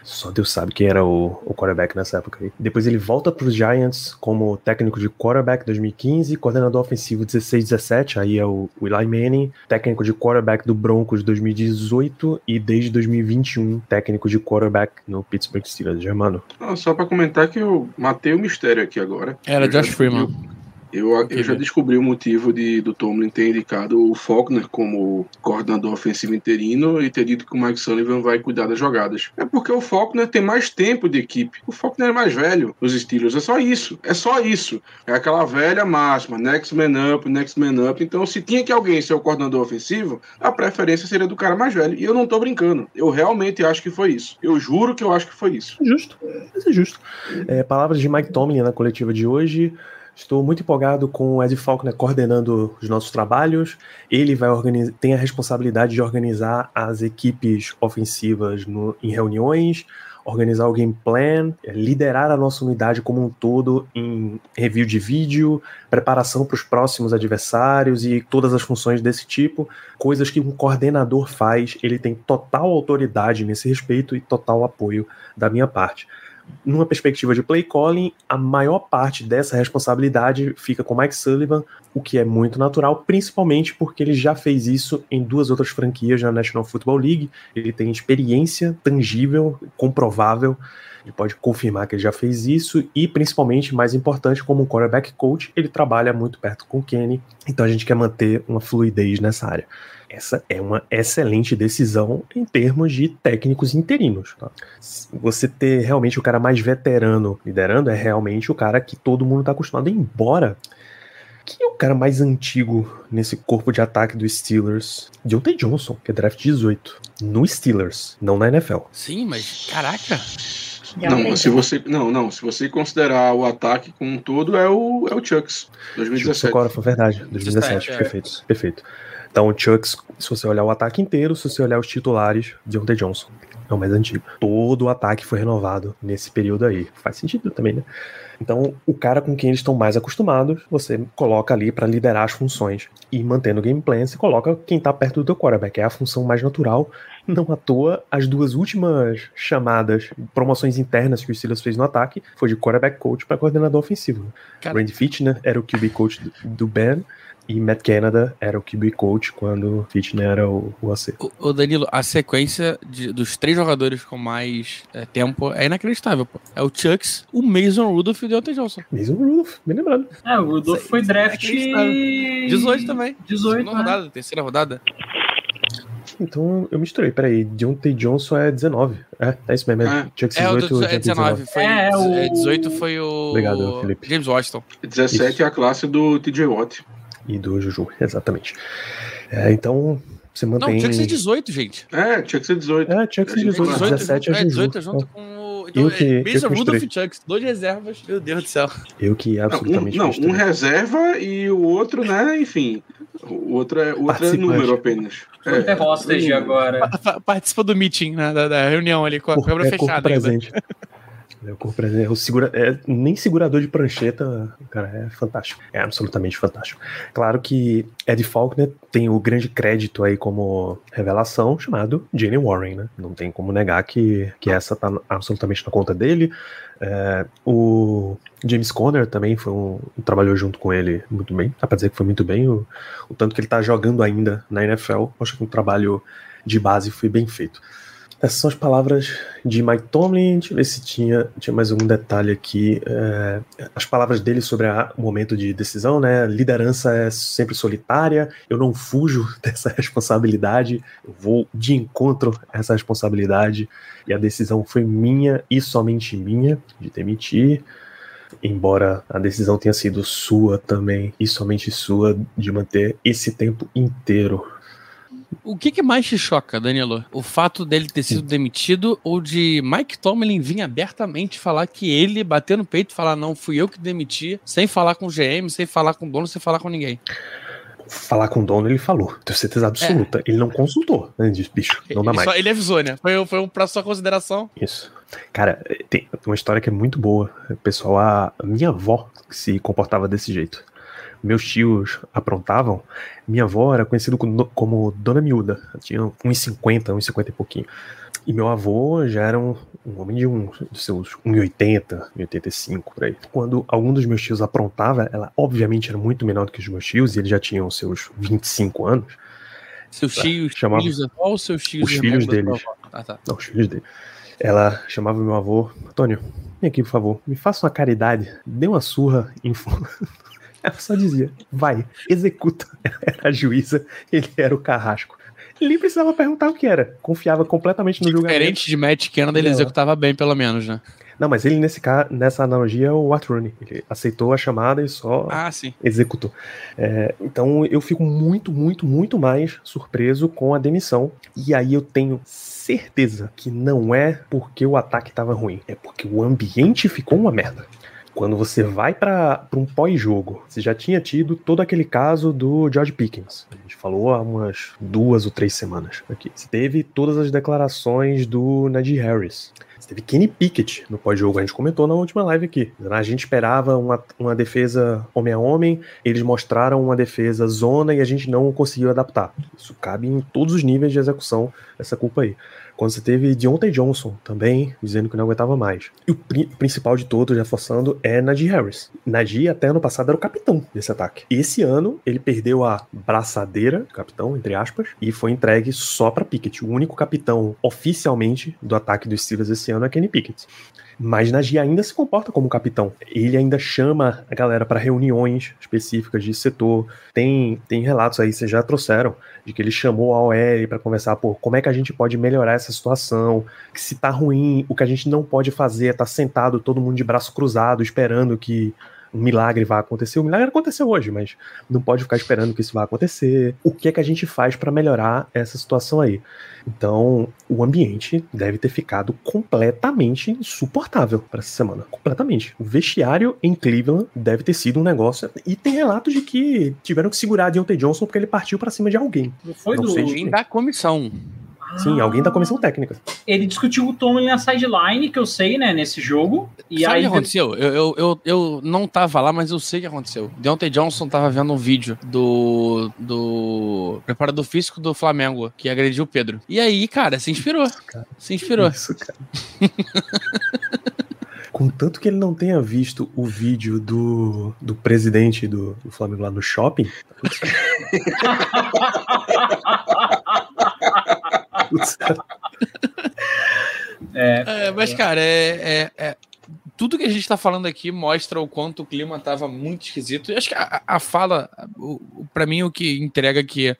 C: Só Deus sabe quem era o, o quarterback nessa época aí. Depois ele volta para os Giants como técnico de quarterback 2015, coordenador ofensivo 16 17, aí é o, o Eli Manning, técnico de quarterback do Broncos 2018 e desde 2021 técnico de quarterback no Pittsburgh Steelers. Germano,
F: Ah, só pra comentar que eu matei o mistério aqui agora.
G: Era
F: Eu
G: Josh Freeman.
F: descobri- Eu, eu já descobri o motivo de, do Tomlin ter indicado o Faulkner como coordenador ofensivo interino e ter dito que o Mike Sullivan vai cuidar das jogadas. É porque o Faulkner tem mais tempo de equipe. O Faulkner é mais velho nos Steelers. É só isso. É só isso. É aquela velha máxima. Next man up, next man up. Então, se tinha que alguém ser o coordenador ofensivo, a preferência seria do cara mais velho. E eu não tô brincando. Eu realmente acho que foi isso. Eu juro que eu acho que foi isso.
C: justo, mas é justo. É, palavras de Mike Tomlin na coletiva de hoje. Estou muito empolgado com o Ed Faulkner coordenando os nossos trabalhos. Ele vai organizar, tem a responsabilidade de organizar as equipes ofensivas no- em reuniões, organizar o game plan, é, liderar a nossa unidade como um todo em review de vídeo, preparação para os próximos adversários e todas as funções desse tipo, coisas que um coordenador faz. Ele tem total autoridade nesse respeito e total apoio da minha parte numa perspectiva de play calling, a maior parte dessa responsabilidade fica com Mike Sullivan, o que é muito natural, principalmente porque ele já fez isso em duas outras franquias na National Football League. Ele tem experiência tangível, comprovável. Ele pode confirmar que ele já fez isso e, principalmente, mais importante, como um quarterback coach, ele trabalha muito perto com o Kenny. Então a gente quer manter uma fluidez nessa área. Essa é uma excelente decisão em termos de técnicos interinos. Tá? Você ter realmente o cara mais veterano liderando é realmente o cara que todo mundo está acostumado. Embora. Quem é o cara mais antigo nesse corpo de ataque dos Steelers? Deontay Johnson, que é draft 18. No Steelers, não na NFL.
G: Sim, mas caraca.
F: Não, se você não, não, se você considerar o ataque como um todo é o é o Chucks 2017.
C: Agora foi verdade. 2017,
G: 17, é.
C: perfeito. Perfeito. Então o Chucks, se você olhar o ataque inteiro, se você olhar os titulares, Deontay Johnson. É o mais antigo. Todo o ataque foi renovado nesse período aí. Faz sentido também, né? Então, o cara com quem eles estão mais acostumados, você coloca ali para liderar as funções. E mantendo o game plan, você coloca quem tá perto do teu quarterback. É a função mais natural. Não à toa, as duas últimas chamadas, promoções internas que o Steelers fez no ataque, foi de quarterback coach para coordenador ofensivo.
G: Cara-
C: Randy Fitchner era o QB coach do Ben e Matt Canada era o QB coach quando Fitchner era o, o AC.
G: Ô, ô, Danilo, a sequência de- dos três jogadores com mais é, tempo é inacreditável, pô. É o Chucks, o Mason Rudolph e o Deontay Johnson.
C: Mason Rudolph, bem lembrado.
E: É, o Rudolph foi draft...
G: inacreditável. 18 também.
E: 18,
G: Segunda
E: né?
G: rodada, terceira rodada.
C: Então eu misturei, peraí. Deontay Johnson é 19. É, é isso mesmo. É,
F: É.
C: Chucks
G: É, o
C: 18,
G: do, é
C: Deontay
G: 19. Foi,
E: É, é o-
G: é, 18 foi o.
C: Obrigado, Felipe.
G: James Washington.
F: 17 é a classe do TJ Watt.
C: E do Juju, exatamente. É, então você
G: Não,
C: mantém.
G: tinha que ser 18, gente.
F: É, tinha que ser 18.
C: É, tinha que ser
F: A gente
C: 18,
F: vai-
C: 17 é
G: é,
C: Juju.
G: 18 junto com o. Então,
C: Eu que-
G: é, Mason Rudolph e Chucks, dois reservas. Meu Deus do céu.
C: Eu que
F: Não, um,
C: absolutamente
F: não, um reserva e o outro, né? Enfim. O outro é, o outro é número apenas.
E: É hostage agora.
G: Pa- pa- Participa do meeting, né, da, da reunião ali com a
C: Corpo-
G: câmera
C: é corpo
G: fechada ainda.
C: presente. É o. É segura, é, nem segurador de prancheta, cara, é fantástico. É absolutamente fantástico. Claro que Ed Faulkner tem o grande crédito aí como revelação chamado Jane Warren, né? Não tem como negar que, que essa tá absolutamente na conta dele. É, o James Conner também foi um, trabalhou junto com ele muito bem. Dá pra dizer que foi muito bem. O, o tanto que ele tá jogando ainda na NFL. Acho que o trabalho de base foi bem feito. Essas são as palavras de Mike Tomlin. Deixa eu ver se tinha, tinha mais algum detalhe aqui. É, as palavras dele sobre a- o momento de decisão, né? Liderança é sempre solitária. Eu não fujo dessa responsabilidade. Eu vou de encontro a essa responsabilidade. E a decisão foi minha e somente minha de demitir. Embora a decisão tenha sido sua também e somente sua de manter esse tempo inteiro
G: O que, que mais te choca, Danilo? O fato dele ter sido demitido ou de Mike Tomlin vir abertamente falar que ele bater no peito e falar: não, fui eu que demiti, sem falar com o GM, sem falar com o dono, sem falar com ninguém.
C: falar com o dono, ele falou. Tenho certeza absoluta. Ele não consultou. Né? Diz, bicho, não dá
G: ele,
C: mais.
G: só- ele avisou, né? Foi, foi um pra sua consideração.
C: Isso. Cara, tem uma história que é muito boa. Pessoal, a minha avó se comportava desse jeito. Meus tios aprontavam. Minha avó era conhecida como, Dona Miúda. Ela Tinha 1,50, 1,50 e pouquinho. E meu avô já era um, um homem de um, de seus 1,80, 1,85 por aí. Quando algum dos meus tios aprontava, ela obviamente era muito menor do que os meus tios, e eles já tinham seus 25 anos.
G: Seus tios,
C: chamava-
G: filhos da avó ou seus tios
C: Os filhos deles.
G: Ah, tá.
C: Não, os filhos dele. Ela chamava meu avô, Antônio, vem aqui, por favor, me faça uma caridade, dê uma surra em fulano." Ela só dizia, vai, executa. Ela era a juíza, ele era o carrasco. Ele nem precisava perguntar o que era, confiava completamente no julgamento.
G: Diferente de Matt Canada, ele executava bem, pelo menos, né?
C: Não, mas ele nesse ca... nessa analogia é o Watt Rooney. Ele aceitou a chamada e só
G: Ah, sim.
C: executou. É, então eu fico muito, muito, muito mais surpreso com a demissão. E aí eu tenho certeza que não é porque o ataque estava ruim, é porque o ambiente ficou uma merda. Quando você vai para um pós-jogo, você já tinha tido todo aquele caso do George Pickens. A gente falou há umas duas ou três semanas aqui. Você teve todas as declarações do Najee Harris. Você teve Kenny Pickett no pós-jogo, a gente comentou na última live aqui. A gente esperava uma, uma defesa homem a homem, eles mostraram uma defesa zona e a gente não conseguiu adaptar. Isso cabe em todos os níveis de execução, essa culpa aí. Quando você teve Deontay Johnson também, dizendo que não aguentava mais. E o pri- principal de todos, reforçando, é Najee Harris. Najee até ano passado era o capitão desse ataque. Esse ano, ele perdeu a braçadeira, capitão, entre aspas, e foi entregue só para Pickett. O único capitão oficialmente do ataque dos Steelers esse ano é Kenny Pickett. Mas Najee ainda se comporta como capitão. Ele ainda chama a galera para reuniões específicas de setor. Tem, tem relatos aí, vocês já trouxeram, de que ele chamou a OL para conversar, pô, como é que a gente pode melhorar essa situação? Que se tá ruim, o que a gente não pode fazer é tá sentado todo mundo de braço cruzado, esperando que um milagre vá acontecer. O milagre aconteceu hoje, mas não pode ficar esperando que isso vá acontecer. O que é que a gente faz para melhorar essa situação aí? Então, o ambiente deve ter ficado completamente insuportável para essa semana. Completamente. O vestiário em Cleveland deve ter sido um negócio. E tem relatos de que tiveram que segurar Deontay Johnson porque ele partiu para cima de alguém.
E: Não foi
C: Não
E: do.
G: da comissão.
C: Sim, alguém da comissão técnica.
E: Ele discutiu o Tomlin na sideline, que eu sei, né, nesse jogo. E
G: Sabe o
E: aí.
G: que aconteceu? Eu, eu, eu, eu não tava lá, mas eu sei o que aconteceu. Deontay Johnson tava vendo um vídeo do, do preparador físico do Flamengo, que agrediu o Pedro. E aí, cara, se inspirou. Se inspirou.
C: Isso, cara. Contanto que ele não tenha visto o vídeo do, do presidente do, do Flamengo lá no shopping.
E: É,
G: É, mas, cara, é, é- é- Tudo que a gente tá falando aqui mostra o quanto o clima tava muito esquisito. Eu acho que a, a fala, pra mim, o que entrega que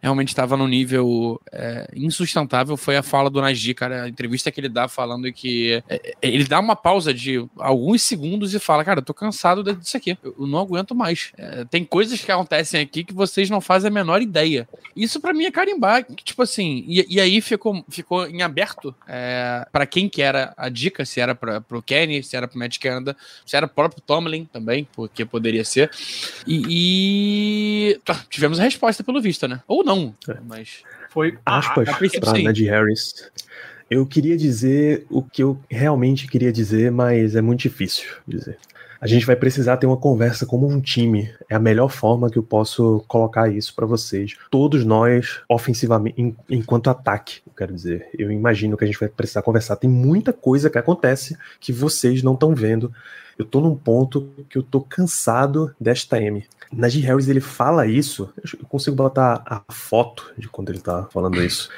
G: realmente estava num nível é, insustentável foi a fala do Najee, cara. A entrevista que ele dá falando que. é, é, ele dá uma pausa de alguns segundos e fala: Cara, eu tô cansado disso aqui. Eu, não aguento mais. É, tem coisas que acontecem aqui que vocês não fazem a menor ideia. Isso pra mim é carimbar. que, Tipo assim, e, e aí ficou, ficou em aberto é, para quem que era a dica, se era pra, pro Kenny, se era pro Matt Canada, se era pro próprio Tomlin também, porque poderia ser. E, e tá, tivemos a resposta pelo visto, né? Ou não,
C: É.
G: mas
E: foi.
C: Aspas
G: a princípio,
C: pra
G: sim.
C: Najee Harris. Eu queria dizer o que eu realmente queria dizer, mas é muito difícil dizer. A gente vai precisar ter uma conversa como um time. É a melhor forma que eu posso colocar isso pra vocês. Todos nós, ofensivamente, enquanto ataque, eu quero dizer. Eu imagino que a gente vai precisar conversar. Tem muita coisa que acontece que vocês não estão vendo. Eu tô num ponto que eu tô cansado desta M. Najee Harris, ele fala isso. Eu consigo botar a foto de quando ele tá falando isso.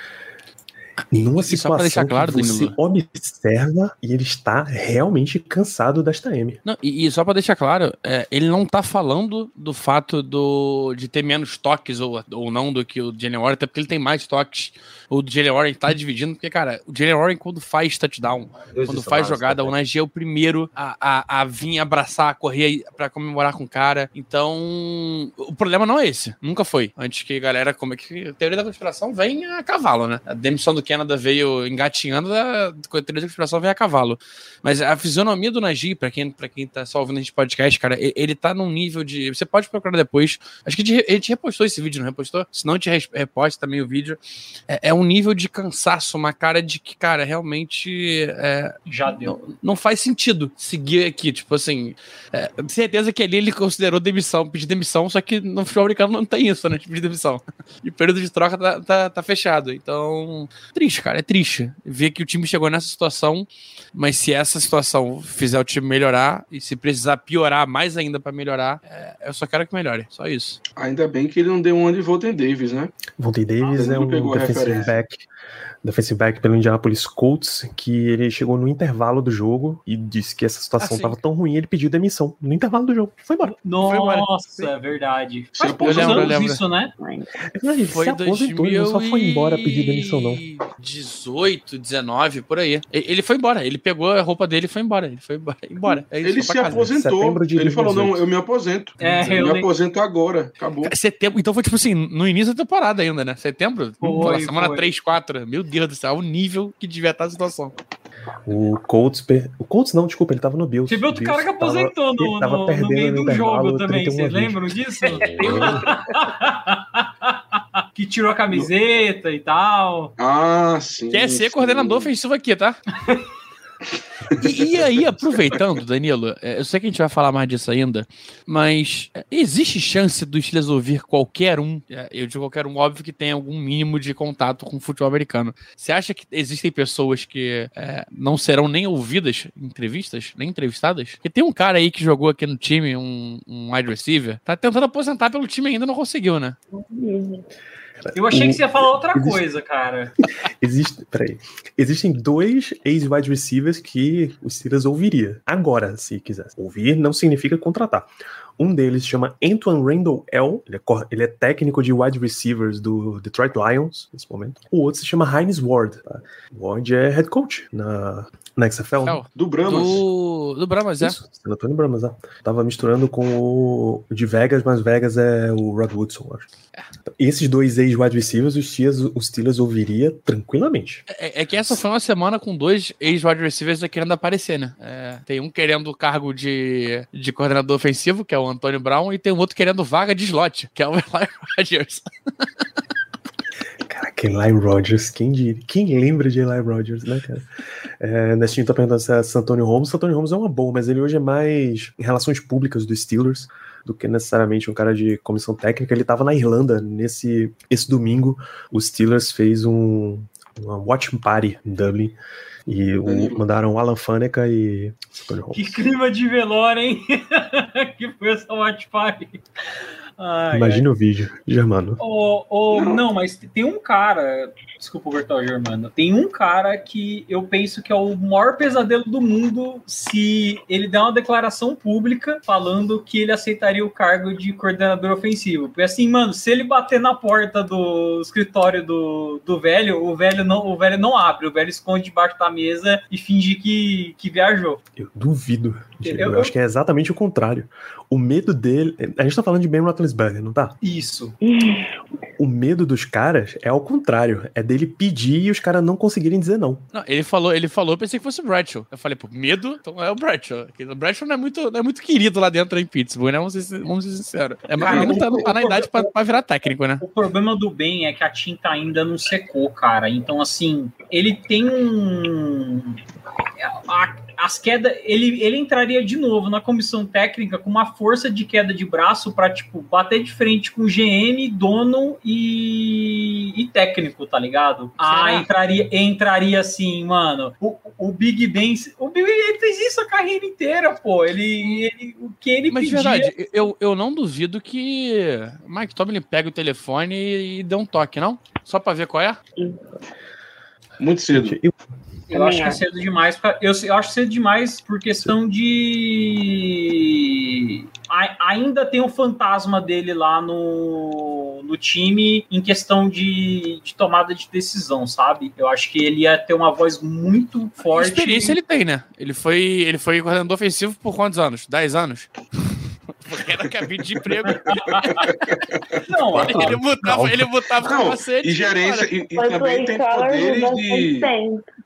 C: Numa
G: só pra deixar
C: situação
G: claro,
C: que você
G: Danilo.
C: observa e ele está realmente cansado desta M.
G: Não, e, e só pra deixar claro, é, ele não tá falando do fato do, de ter menos toques ou, ou não do que o Jalen Warren, até porque ele tem mais toques. O Jalen Warren tá dividindo, porque, cara, o Jalen Warren, quando faz touchdown, quando faz jogada, o Najee é o primeiro a, a, a vir abraçar, a correr pra comemorar com o cara. Então, o problema não é esse. Nunca foi. Antes que a galera, como é que. A teoria da conspiração vem a cavalo, né? A demissão do Canada veio engatinhando, a, teoria da conspiração veio a cavalo. Mas a fisionomia do Najee, pra quem, pra quem tá só ouvindo a gente podcast, cara, ele tá num nível de. Você pode procurar depois. Acho que ele te repostou esse vídeo, não repostou? Se não, te reposta também o vídeo. É, é um nível de cansaço, uma cara de que, cara, realmente. é,
E: Já deu.
G: não, não faz sentido seguir aqui. Tipo assim, é, certeza que ali ele considerou demissão, pedir demissão, só que no futebol americano não tem isso, né? De pedir demissão. E o período de troca tá, tá, tá fechado. Então, triste, cara, é triste ver que o time chegou nessa situação, mas se essa situação fizer o time melhorar e se precisar piorar mais ainda pra melhorar, é, eu só quero que melhore. Só isso.
F: Ainda bem que ele não deu uma de Volten Davis, né?
C: Vontae Davis
F: Ah,
C: é um defensive
F: referência.
C: back, defensive back pelo Indianapolis Colts, que ele chegou no intervalo do jogo e disse que essa situação estava tão ruim, ele pediu demissão no intervalo do jogo. Foi embora.
E: Nossa, é verdade. Faz poucos
G: aposentou,
E: anos
G: eu lembro.
E: isso, né?
C: Ele
G: Foi
C: se aposentou, ele não só foi embora pedir demissão, não.
G: 18, 19, por aí. Ele foi embora, ele pegou a roupa dele e foi embora. Ele foi embora. embora. É
F: Ele
G: foi
F: se aposentou. Ele falou: não,
C: 2018.
F: eu me aposento.
E: É,
F: eu
E: eu
F: me
E: nem-
F: aposento agora. Acabou.
G: Setembro, então foi tipo assim, no início da temporada ainda, né? Setembro?
E: Foi,
G: semana
E: foi.
G: 3, 4. Meu Deus do céu, o nível que devia estar a situação.
C: O Colts, per- o Colts não, desculpa, ele tava no Bills.
E: Teve outro cara que
C: tava-
E: aposentou no,
C: ele tava
E: no- no
C: perdendo
E: meio
C: no
E: do jogo também,
C: 31 a
E: vocês
C: 20.
E: lembram disso? que tirou a camiseta e tal.
F: Ah, sim.
G: Quer ser
F: sim.
G: coordenador ofensivo aqui, tá? E, e aí, aproveitando, Danilo, é, eu sei que a gente vai falar mais disso ainda, mas é, existe chance do Steelers ouvir qualquer um, é, eu digo qualquer um, óbvio que tem algum mínimo de contato com o futebol americano. Você acha que existem pessoas que é, não serão nem ouvidas em entrevistas, nem entrevistadas? Porque tem um cara aí que jogou aqui no time, um, um wide receiver, tá tentando aposentar pelo time e ainda não conseguiu, né?
E: Eu achei que você ia falar outra
C: Existe-
E: coisa, cara.
C: Existe, peraí. Existem dois ex-wide receivers que o Steelers ouviria. Agora, se quisesse. Ouvir não significa contratar. Um deles se chama Antoine Randall L. Ele é, ele é técnico de wide receivers do Detroit Lions, nesse momento. O outro se chama Heinz Ward. Tá? Ward é head coach na, na XFL. né?
G: Não,
F: Do Bramas.
G: do, do Brahmas, é.
C: Isso, San Antonio Brahmas, né? Tava misturando com o de Vegas, mas Vegas é o Rod Woodson, eu acho. Então, esses dois ex-wide receivers, os Steelers, os Steelers ouviria tranquilamente.
G: É, é que essa foi uma semana com dois ex-wide receivers querendo aparecer, né? É, tem um querendo o cargo de, de coordenador ofensivo, que é o Antônio Brown, e tem um outro querendo vaga de slot, que é o Eli Rodgers.
C: Caraca, Eli Rogers, quem, diria- quem lembra de Eli Rogers, né, cara? É, time tá perguntando se é Santônio Holmes. Santônio Holmes é uma boa, mas ele hoje é mais em relações públicas dos Steelers do que necessariamente um cara de comissão técnica. Ele tava na Irlanda nesse esse domingo. Os Steelers fez um uma watch party em Dublin e o- mandaram Alan Faneca e
E: Que clima de velório, hein? que foi essa watch party. Ai,
C: Imagina o vídeo, Germano.
E: Ô, ô,
F: Não.
E: não. mas tem um cara. Desculpa o Germano. Tem um cara que eu penso que é o maior pesadelo do mundo se ele der uma declaração pública falando que ele aceitaria o cargo de coordenador ofensivo. Porque assim, mano, se ele bater na porta do escritório do, do velho, o velho não, o velho não abre, o velho esconde debaixo da mesa e finge que, que viajou.
C: Eu duvido. Diego.
E: Eu-
C: Eu, acho que é exatamente o contrário. O medo dele. A gente tá falando de Ben Roethlisberger, não tá?
E: Isso.
C: O medo dos caras é ao contrário. É dele pedir e os caras não conseguirem dizer não.
G: Não, ele falou, ele falou, eu pensei que fosse o Bradshaw. Eu falei, pô, medo? Então é o Bradshaw. O Bradshaw não é muito, não é muito querido lá dentro em Pittsburgh, né? Vamos ser, vamos ser sinceros. É, mas
E: Cara,
G: ele não tá,
E: o-
G: não tá na idade pra, pra virar técnico, né?
E: O problema do Ben é que a tinta ainda não secou, cara. Então, assim, ele tem um. A- as quedas. Ele, ele entraria de novo na comissão técnica com uma força de queda de braço para tipo, bater de frente com GM, dono e, e técnico, tá ligado? Ah,
G: Será?
E: entraria, entraria assim, mano. O, o Big Ben. O Big Ben ele fez isso a carreira inteira, pô. Ele, ele- o que ele
G: Mas de
E: pedia.
G: verdade, eu, eu não duvido que Mike Tomlin pega o telefone e, e dê um toque, não? Só pra ver qual é?
F: Muito cedo.
C: Eu-
E: Eu acho que é cedo demais. Eu, eu acho cedo demais por questão de. A- ainda tem o fantasma dele lá no, no time em questão de, de tomada de decisão, sabe? Eu acho que ele ia ter uma voz muito forte.
G: Experiência ele tem, né? Ele foi, ele foi coordenador ofensivo por quantos anos? 10 anos? Porque era cabide de emprego.
E: Não,
G: Ele botava, ele botava
F: Não,
G: capacete.
F: e gerência, e, e também tem poderes de.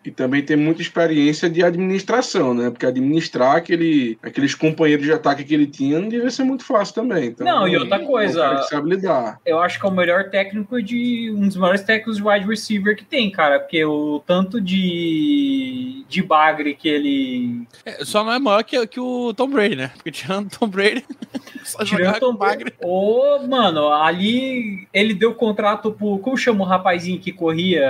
F: E também tem muita experiência de administração, né? Porque administrar aquele, aqueles companheiros de ataque que ele tinha não devia ser muito fácil também. Então,
E: Não, e outra coisa-
F: É sabe lidar.
E: eu acho que é o melhor técnico de um dos maiores técnicos de wide receiver que tem, cara, porque o tanto de de bagre que ele
G: É, Só não é maior que, que o Tom Brady, né? Porque tirando o Tom Brady, só
E: tirando
G: bagre.
E: Ô, mano, ali ele deu contrato pro. Como chama o rapazinho que corria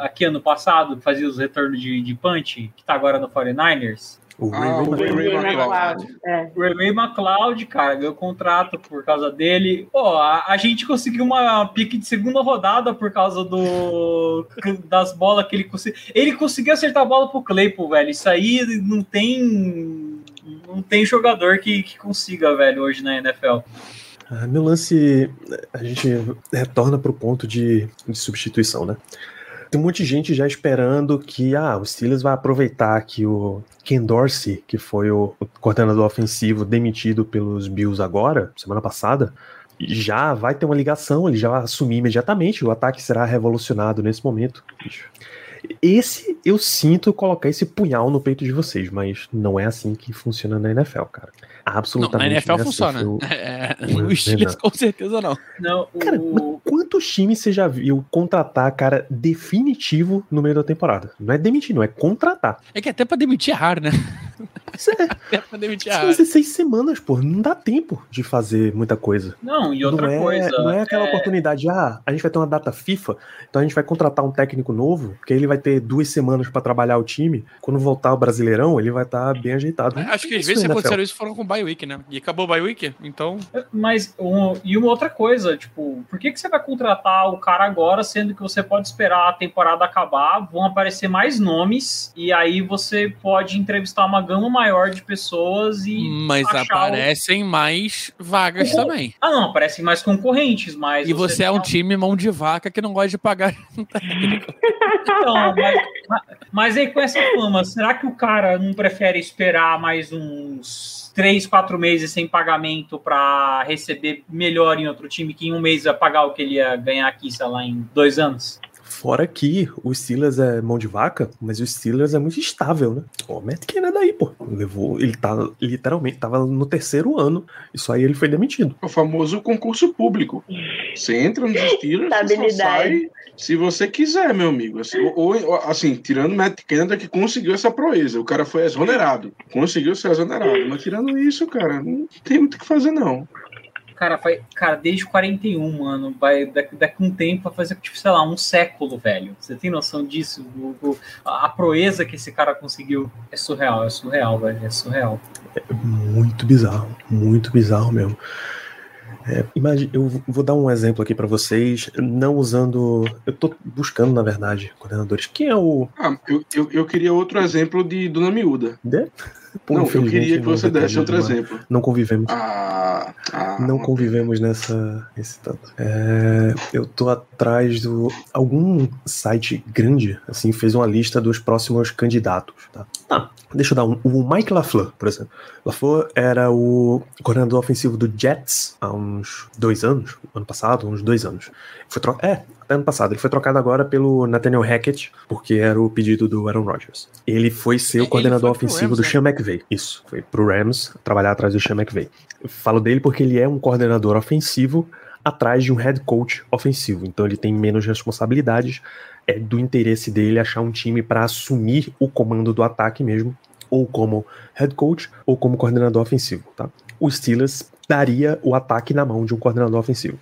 E: aqui ano passado, fazia os retornos de, de punch, que tá agora no 49ers?
C: O
F: Ah,
C: Ray
F: o
C: Ray-
F: Ray
D: Ray
F: McLeod.
D: McLeod, é.
E: O Ray McLeod, cara, ganhou contrato por causa dele. Pô, a, a gente conseguiu uma pique de segunda rodada por causa do das bolas que ele conseguiu. Ele conseguiu acertar a bola pro Claypool, velho. Isso aí não tem. Não tem jogador que, que consiga, velho, hoje na NFL.
C: Ah, meu lance, a gente retorna pro ponto de, de substituição, né? Tem um monte de gente já esperando que ah, o Steelers vai aproveitar que o Ken Dorsey, que foi o, coordenador ofensivo demitido pelos Bills agora, semana passada, já vai ter uma ligação, ele já vai assumir imediatamente, o ataque será revolucionado nesse momento. Esse eu sinto colocar esse punhal no peito de vocês, mas não é assim que funciona na NFL, cara.
G: Não, na
C: Absolutamente.
G: NFL
C: não é assim.
G: funciona.
C: Eu-
G: É,
C: Não,
G: o Steelers com certeza não.
E: Não,
C: Cara,
E: o...
C: mas quantos times você já viu contratar cara definitivo no meio da temporada? Não é demitir, não, é contratar.
G: É que até pra demitir é raro, né?
C: Isso é,
G: Até pra demitir é
C: são
G: raro.
C: 16 semanas, pô, não dá tempo de fazer muita coisa.
E: Não, e outra
C: não, é,
E: coisa.
C: não é aquela
E: é-
C: oportunidade, de, ah, a gente vai ter uma data FIFA, então a gente vai contratar um técnico novo, porque ele vai ter duas semanas pra trabalhar o time. Quando voltar o Brasileirão, ele vai estar bem ajeitado.
G: Acho que às vezes
C: na
G: que
C: NFL.
G: aconteceram isso foram com o bye week, né? E acabou o bye week, então.
E: Mas, um, e uma outra coisa, tipo, por que, que você vai contratar o cara agora, sendo que você pode esperar a temporada acabar, vão aparecer mais nomes, e aí você pode entrevistar uma gama maior de pessoas e.
G: Mas
E: achar o-
G: aparecem mais vagas também.
E: Ah, não, aparecem mais concorrentes, mas.
G: E você é um time mão de vaca que não gosta de pagar técnico.
E: Então, mas, mas- mas aí com essa fama, será que o cara não prefere esperar mais uns três, quatro meses sem pagamento para receber melhor em outro time que em um mês vai pagar o que ele ia ganhar aqui, sei lá, em dois anos?
C: Fora que o Steelers é mão de vaca, mas o Steelers é muito estável, né? Ó, o Matt Canada aí, pô. Levou, ele tá literalmente, tava no terceiro ano, e só aí ele foi demitido.
F: É o famoso concurso público. Você entra nos Steelers, você sai se você quiser, meu amigo. Assim, ou, ou, assim, tirando o Matt Canada que conseguiu essa proeza. O cara foi exonerado. Conseguiu ser exonerado. Mas tirando isso, cara, não tem muito o que fazer, não.
E: Cara, vai, cara, desde 41, mano, vai daqui, daqui um tempo vai fazer, tipo, sei lá, um século, velho. Você tem noção disso? O- o- a, proeza que esse cara conseguiu é surreal, é surreal, velho, é surreal.
C: Muito bizarro, muito bizarro mesmo. É, imagine, eu vou dar um exemplo aqui para vocês, não usando. Eu tô buscando, na verdade, coordenadores. Quem é o.
F: Ah, eu, eu, eu queria outro exemplo de Dona Miúda.
C: De?
F: Pô, não, eu queria que você desse outro exemplo.
C: Não convivemos.
F: Ah, ah,
C: não convivemos nessa esse tanto. É, eu tô atrás do algum site grande assim fez uma lista dos próximos candidatos. Tá, tá deixa eu dar um. O Mike Lafleur, por exemplo. Lafleur era o coordenador ofensivo do Jets há uns dois anos, ano passado, uns dois anos. Foi tro... É, ano passado. Ele foi trocado agora pelo Nathaniel Hackett, porque era o pedido do Aaron Rodgers. Ele foi ser o coordenador ofensivo Rams, do né? Sean McVay. Isso, foi pro Rams trabalhar atrás do Sean McVay. Eu falo dele porque ele é um coordenador ofensivo atrás de um head coach ofensivo. Então ele tem menos responsabilidades. É do interesse dele achar um time para assumir o comando do ataque mesmo, ou como head coach, ou como coordenador ofensivo, tá? O Steelers daria o ataque na mão de um coordenador ofensivo.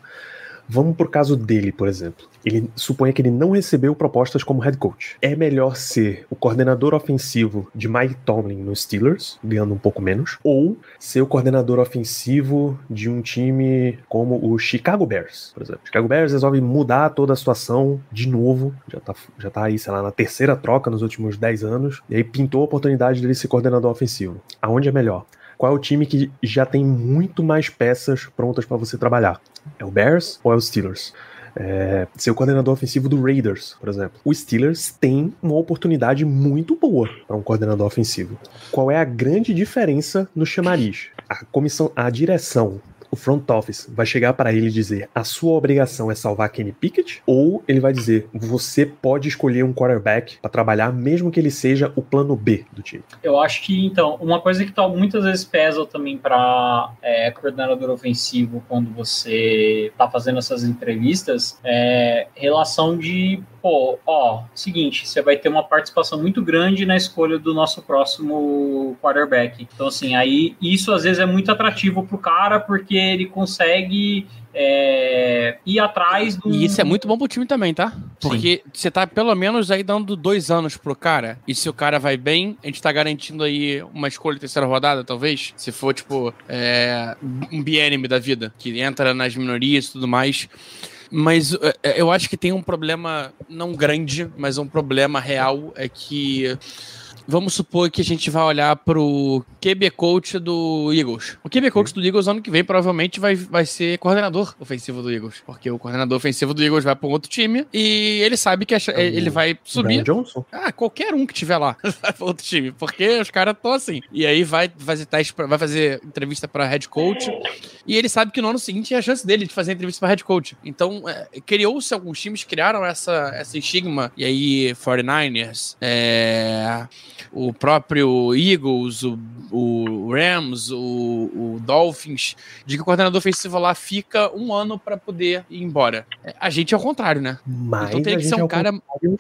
C: Vamos por caso dele, por exemplo. Ele suponha que ele não recebeu propostas como head coach. É melhor ser o coordenador ofensivo de Mike Tomlin no Steelers, ganhando um pouco menos, ou ser o coordenador ofensivo de um time como o Chicago Bears, por exemplo. Chicago Bears resolve mudar toda a situação de novo, já tá, já tá aí, sei lá, na terceira troca nos últimos 10 anos, e aí pintou a oportunidade dele ser coordenador ofensivo. Aonde é melhor? Qual é o time que já tem muito mais peças prontas para você trabalhar? É o Bears ou é o Steelers? É, ser o coordenador ofensivo do Raiders, por exemplo. O Steelers tem uma oportunidade muito boa para um coordenador ofensivo. Qual é a grande diferença no chamariz? A comissão, a direção o front office vai chegar para ele e dizer a sua obrigação é salvar Kenny Pickett? Ou ele vai dizer você pode escolher um quarterback para trabalhar, mesmo que ele seja o plano B do time?
E: Eu acho que, então, uma coisa que tá, muitas vezes pesa também para é, coordenador ofensivo quando você tá fazendo essas entrevistas é relação de pô, ó, seguinte, você vai ter uma participação muito grande na escolha do nosso próximo quarterback. Então, assim, aí isso às vezes é muito atrativo pro cara, porque ele consegue é, ir atrás do.
G: E isso é muito bom pro time também, tá? Porque Sim. você tá pelo menos aí dando dois anos pro cara. E se o cara vai bem, a gente tá garantindo aí uma escolha terceira rodada, talvez. Se for, tipo, é, um BNM da vida, que entra nas minorias e tudo mais. Mas é, é, eu acho que tem um problema, não grande, mas um problema real, é que vamos supor que a gente vai olhar pro QB coach do Eagles. O QB coach do Eagles ano que vem provavelmente vai, vai ser coordenador ofensivo do Eagles, porque o coordenador ofensivo do Eagles vai para um outro time e ele sabe que é ele vai subir.
C: Johnson?
G: Ah, qualquer um que tiver lá vai para outro time, porque os caras estão assim. E aí vai fazer teste, pra, vai fazer entrevista para head coach e ele sabe que no ano seguinte é a chance dele de fazer entrevista para head coach. Então, é, criou-se alguns times criaram essa essa estigma e aí 49ers, é, o próprio Eagles, o, o Rams, o, o, Dolphins, de que o coordenador ofensivo lá fica um ano para poder ir embora. É, a gente é o contrário, né?
C: Mas então teria que ser um é cara.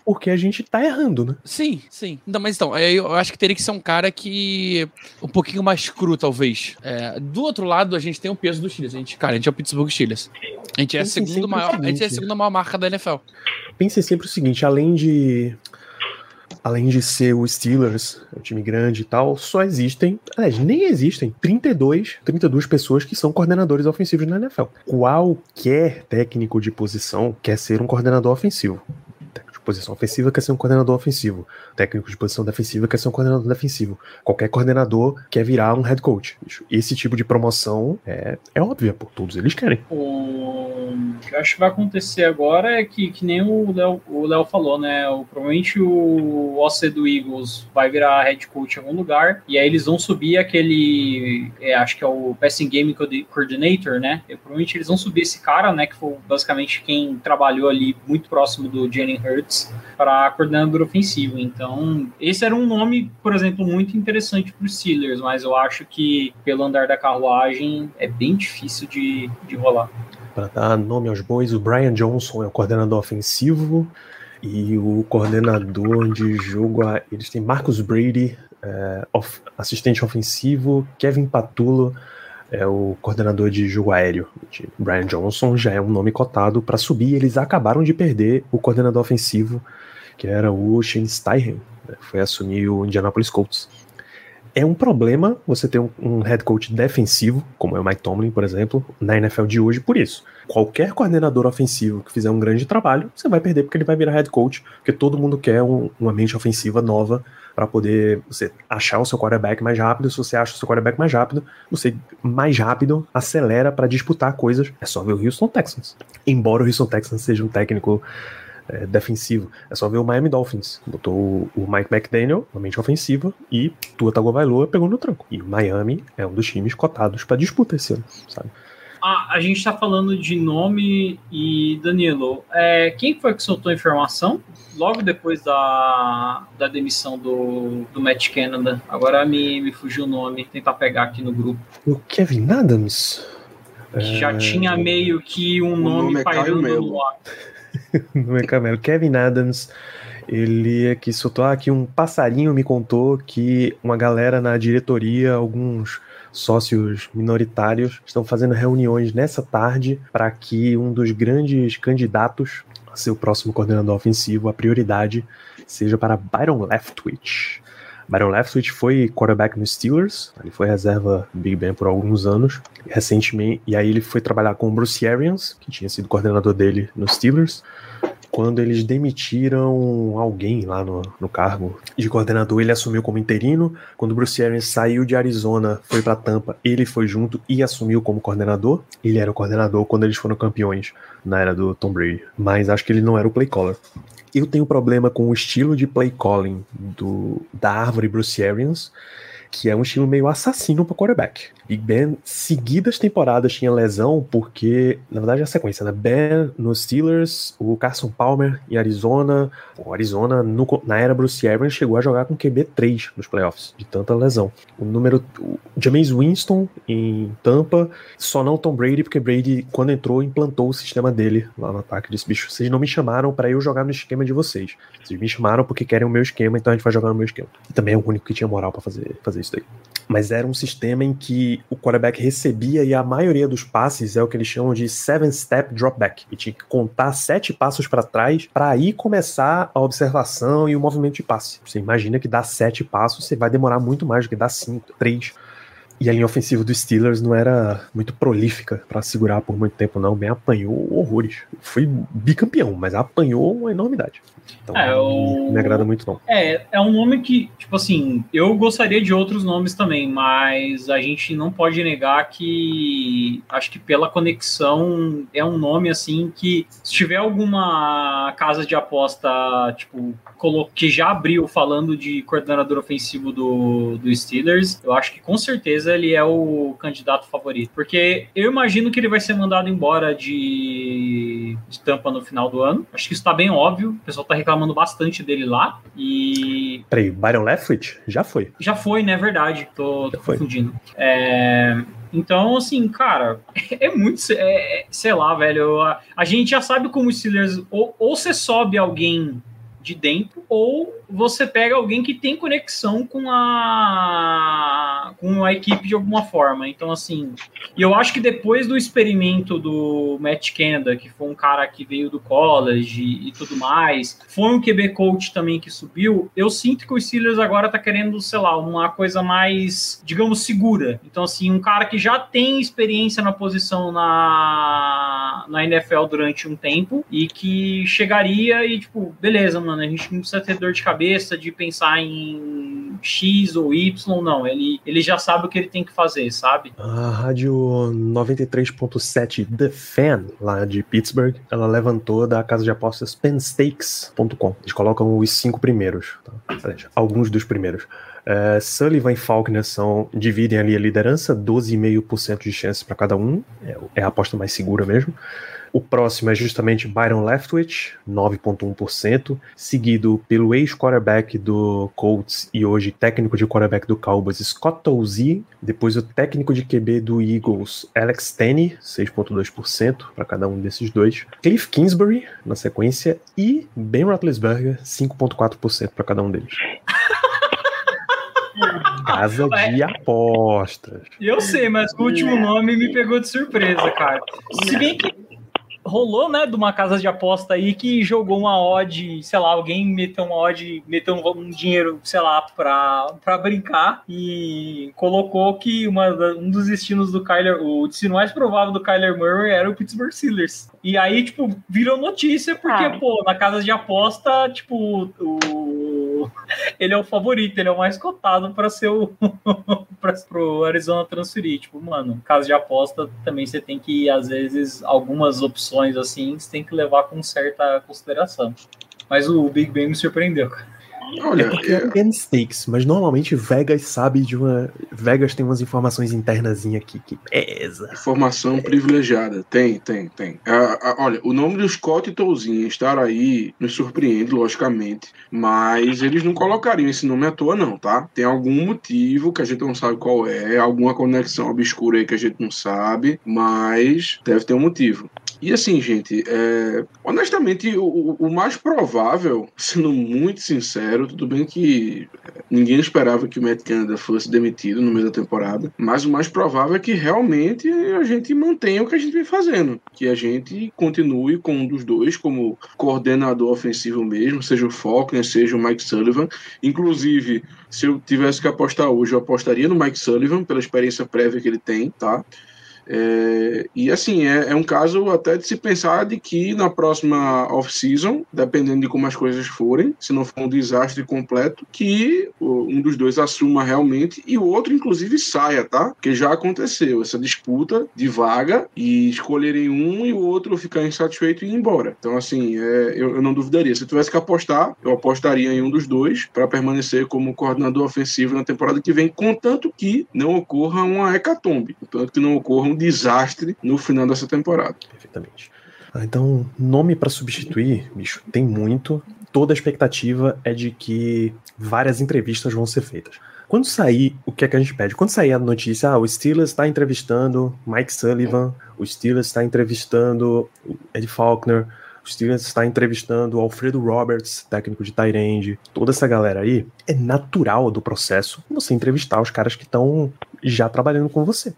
C: Porque a gente tá errando, né?
G: Sim, sim. Não, mas então, eu acho que teria que ser um cara que. um pouquinho mais cru, talvez. É, do outro lado, a gente tem o peso dos Steelers. A gente, cara, a gente é o Pittsburgh Steelers. A gente é a segunda maior, a gente é a segunda maior marca da NFL.
C: Pense sempre o seguinte, além de além de ser o Steelers, um time grande e tal, só existem, aliás, nem existem 32, 32 pessoas que são coordenadores ofensivos na NFL. Qualquer técnico de posição quer ser um coordenador ofensivo posição ofensiva quer ser um coordenador ofensivo. técnico de posição defensiva quer ser um coordenador defensivo. Qualquer coordenador quer virar um head coach. Esse tipo de promoção é, é óbvia, por todos eles querem.
E: O que eu acho que vai acontecer agora é que, que nem o Léo, o Léo falou, né? O, provavelmente o OC do Eagles vai virar head coach em algum lugar, e aí eles vão subir aquele. É, acho que é o Passing Game Coordinator, né? E, provavelmente eles vão subir esse cara, né? Que foi basicamente quem trabalhou ali muito próximo do Jalen Hurts para coordenador ofensivo. Então, esse era um nome, por exemplo, muito interessante para os Steelers, mas eu acho que pelo andar da carruagem é bem difícil de, de rolar.
C: Para dar nome aos bois, o Brian Johnson é o coordenador ofensivo e o coordenador de jogo, eles têm Marcus Brady, é, assistente ofensivo, Kevin Patulo, é o coordenador de jogo aéreo. Brian Johnson já é um nome cotado para subir. Eles acabaram de perder o coordenador ofensivo, que era o Shane Steichen, né, foi assumir o Indianapolis Colts. é um problema você ter um, um head coach defensivo, como é o Mike Tomlin, por exemplo, na NFL de hoje, por isso. Qualquer coordenador ofensivo que fizer um grande trabalho, você vai perder porque ele vai virar head coach, porque todo mundo quer um, uma mente ofensiva nova para poder você achar o seu quarterback mais rápido. Se você acha o seu quarterback mais rápido, você mais rápido acelera para disputar coisas. É só ver o Houston Texans. Embora o Houston Texans seja um técnico é, defensivo. É só ver o Miami Dolphins. Botou o, Mike McDaniel, uma mente ofensiva, e Tua Tagovailoa pegou no tranco. E o Miami é um dos times cotados para disputa esse ano, sabe?
E: Ah, a gente tá falando de nome e Danilo. É, quem foi que soltou a informação? Logo depois da, da demissão do, do Matt Canada. Agora me, me fugiu o nome, tentar pegar aqui no grupo.
C: O Kevin Adams?
E: Que já tinha meio que um nome,
F: nome é
E: pairando no ar.
C: no meu camelo. Kevin Adams, ele aqui soltou aqui um passarinho me contou que uma galera na diretoria, alguns sócios minoritários, estão fazendo reuniões nessa tarde para que um dos grandes candidatos a ser o próximo coordenador ofensivo, a prioridade, seja para Byron Leftwich. Byron Leftwich foi quarterback no Steelers, ele foi reserva do Big Ben por alguns anos, recentemente, e aí ele foi trabalhar com o Bruce Arians, que tinha sido coordenador dele no Steelers, quando eles demitiram alguém lá no, no cargo de coordenador, ele assumiu como interino. Quando o Bruce Arians saiu de Arizona, foi para Tampa, ele foi junto e assumiu como coordenador. Ele era o coordenador quando eles foram campeões na era do Tom Brady, mas acho que ele não era o play caller. Eu tenho problema com o estilo de play calling do, da árvore Bruce Arians, que é um estilo meio assassino para quarterback. Big Ben, seguidas temporadas tinha lesão, porque, na verdade, é a sequência, né? Ben nos Steelers, o Carson Palmer em Arizona. O Arizona, no- na era Bruce Arians, chegou a jogar com QB3 nos playoffs, de tanta lesão. O número. O Jameis Winston em Tampa, só não Tom Brady, porque Brady, quando entrou, implantou o sistema dele lá no ataque. Disse, bicho, vocês não me chamaram para eu jogar no esquema de vocês. Vocês me chamaram porque querem o meu esquema, então a gente vai jogar no meu esquema. E também é o único que tinha moral para fazer, fazer isso daí. Mas era um sistema em que o quarterback recebia e a maioria dos passes é o que eles chamam de seven step drop back. E tinha que contar sete passos para trás para aí começar a observação e o movimento de passe. Você imagina que dá sete passos, você vai demorar muito mais do que dar cinco, três. E a linha ofensiva dos Steelers não era muito prolífica para segurar por muito tempo, não. Bem apanhou horrores. Foi bicampeão, mas apanhou uma enormidade. Então,
E: É,
C: não me agrada muito, não.
E: É, é um nome que, tipo assim, eu gostaria de outros nomes também, mas a gente não pode negar que acho que pela conexão é um nome assim que se tiver alguma casa de aposta, tipo, que já abriu falando de coordenador ofensivo do, do Steelers, eu acho que com certeza ele é o candidato favorito. Porque eu imagino que ele vai ser mandado embora de, de Tampa no final do ano. Acho que isso tá bem óbvio. O pessoal tá reclamando bastante dele lá. E
C: Peraí, Byron Leftwich? Já foi.
E: já foi, né? Verdade. Tô, tô confundindo. É, Então, assim, cara, é muito. é- é- sei lá, velho. A, a gente já sabe como os Steelers. Ou, ou você sobe alguém de dentro, ou você pega alguém que tem conexão com a com a equipe de alguma forma. Então, assim, e eu acho que depois do experimento do Matt Canada, que foi um cara que veio do college e, e tudo mais, foi um QB coach também que subiu, eu sinto que o Steelers agora tá querendo, sei lá, uma coisa mais, digamos, segura. Então, assim, um cara que já tem experiência na posição na, na NFL durante um tempo e que chegaria e, tipo, beleza, mano, a gente não precisa ter dor de cabeça de pensar em X ou Y, não. Ele, ele já sabe o que ele tem que fazer, sabe?
C: A rádio 93.7 The Fan, lá de Pittsburgh, ela levantou da casa de apostas penstakes.com. Eles colocam os cinco primeiros, tá? Alguns dos primeiros. É, Sullivan e Faulkner são, dividem ali a liderança, 12,5% de chance para cada um. É, é a aposta mais segura mesmo. O próximo é justamente Byron Leftwich, 9,1%, seguido pelo ex-quarterback do Colts e hoje técnico de quarterback do Cowboys, Scott Tolzien, depois o técnico de QB do Eagles, Alex Tenney, 6,2% para cada um desses dois, Cliff Kingsbury na sequência e Ben Roethlisberger, 5,4% para cada um deles. Casa de apostas.
E: Eu sei, mas o último nome me pegou de surpresa, cara. Se bem que rolou, né, de uma casa de aposta aí que jogou uma odd, sei lá, alguém meteu uma odd, meteu um, dinheiro, sei lá, pra, pra brincar e colocou que uma, um dos destinos do Kyler, o destino mais provável do Kyler Murray era o Pittsburgh Steelers. E aí, tipo, virou notícia porque,
D: Ah.
E: pô, na casa de aposta, tipo, o ele é o favorito, ele é o mais cotado para ser o para pro Arizona transferir. Tipo, mano, caso de aposta também você tem que às vezes algumas opções assim, você tem que levar com certa consideração. Mas o Big Ben me surpreendeu, cara.
F: Olha,
C: É porque é stakes, mas normalmente Vegas sabe de uma. Vegas tem umas informações internas aqui que pesa.
F: Informação privilegiada. Tem, tem, tem. Olha, o nome do Scott Tolzien estar aí nos surpreende, logicamente. Mas eles não colocariam esse nome à toa, não, tá? Tem algum motivo que a gente não sabe qual é, alguma conexão obscura aí que a gente não sabe, mas deve ter um motivo. E assim, gente, é, honestamente, o, o mais provável, sendo muito sincero, tudo bem que é, ninguém esperava que o Matt Canada fosse demitido no meio da temporada, mas o mais provável é que realmente a gente mantenha o que a gente vem fazendo, que a gente continue com um dos dois como coordenador ofensivo mesmo, seja o Faulkner, seja o Mike Sullivan. Inclusive, se eu tivesse que apostar hoje, eu apostaria no Mike Sullivan pela experiência prévia que ele tem, tá? É, e assim, é, é um caso até de se pensar de que na próxima off-season, dependendo de como as coisas forem, se não for um desastre completo, que um dos dois assuma realmente e o outro, inclusive, saia, tá? Porque já aconteceu essa disputa de vaga e escolherem um e o outro ficar insatisfeito e ir embora. Então, assim, é, eu, eu não duvidaria. Se eu tivesse que apostar, eu apostaria em um dos dois para permanecer como coordenador ofensivo na temporada que vem, contanto que não ocorra uma hecatombe, contanto que não ocorra um desastre no final dessa temporada.
C: Perfeitamente. Ah, então, nome pra substituir, bicho, tem muito. Toda a expectativa é de que várias entrevistas vão ser feitas. Quando sair, o que é que a gente pede? Quando sair a notícia, ah, o Steelers está entrevistando Mike Sullivan, o Steelers está entrevistando Ed Faulkner, o Steelers está entrevistando Alfredo Roberts, técnico de Tyrande, toda essa galera aí, é natural do processo você entrevistar os caras que estão já trabalhando com você.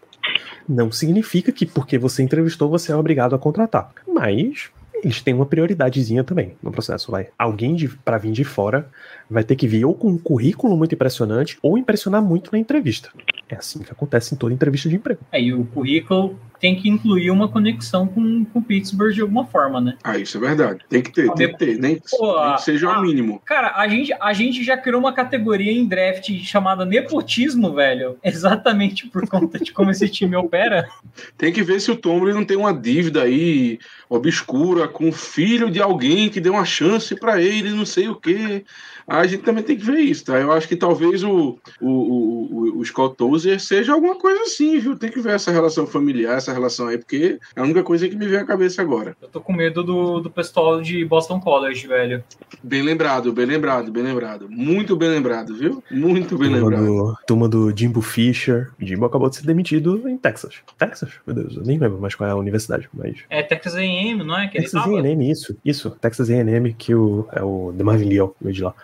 C: Não significa que porque você entrevistou você é obrigado a contratar. Mas eles têm uma prioridadezinha também no processo, vai. Alguém para vir de fora vai ter que vir ou com um currículo muito impressionante ou impressionar muito na entrevista. É assim que acontece em toda entrevista de emprego.
E: É, e o currículo tem que incluir uma conexão com o Pittsburgh de alguma forma, né?
F: Ah, isso é verdade. Tem que ter, tem que ter. Nem,
E: Pô,
F: nem que seja
E: ah,
F: o mínimo.
E: Cara, a gente, a gente já criou uma categoria em draft chamada nepotismo, velho. Exatamente por conta de como esse time opera.
F: Tem que ver se o Tomlin não tem uma dívida aí obscura com o filho de alguém que deu uma chance pra ele, não sei o quê. A gente também tem que ver isso, tá? Eu acho que talvez o, o, o, o- o Scott Tozer seja alguma coisa assim, viu? Tem que ver essa relação familiar, essa relação aí, porque é a única coisa que me vem à cabeça agora.
E: Eu tô com medo do, do pessoal de Boston College, velho.
F: Bem lembrado, bem lembrado, bem lembrado. Muito bem lembrado, viu? Muito bem
C: Turma
F: lembrado.
C: do, turma do Jimbo Fisher. Jimbo acabou de ser demitido em Texas. Texas? Meu Deus, eu nem lembro mais qual é a universidade, mas
E: É Texas A&M, não é? Que
C: Texas? A&M, isso, isso, Texas A&M, que o, é o DeMarvin Leal, veio de lá.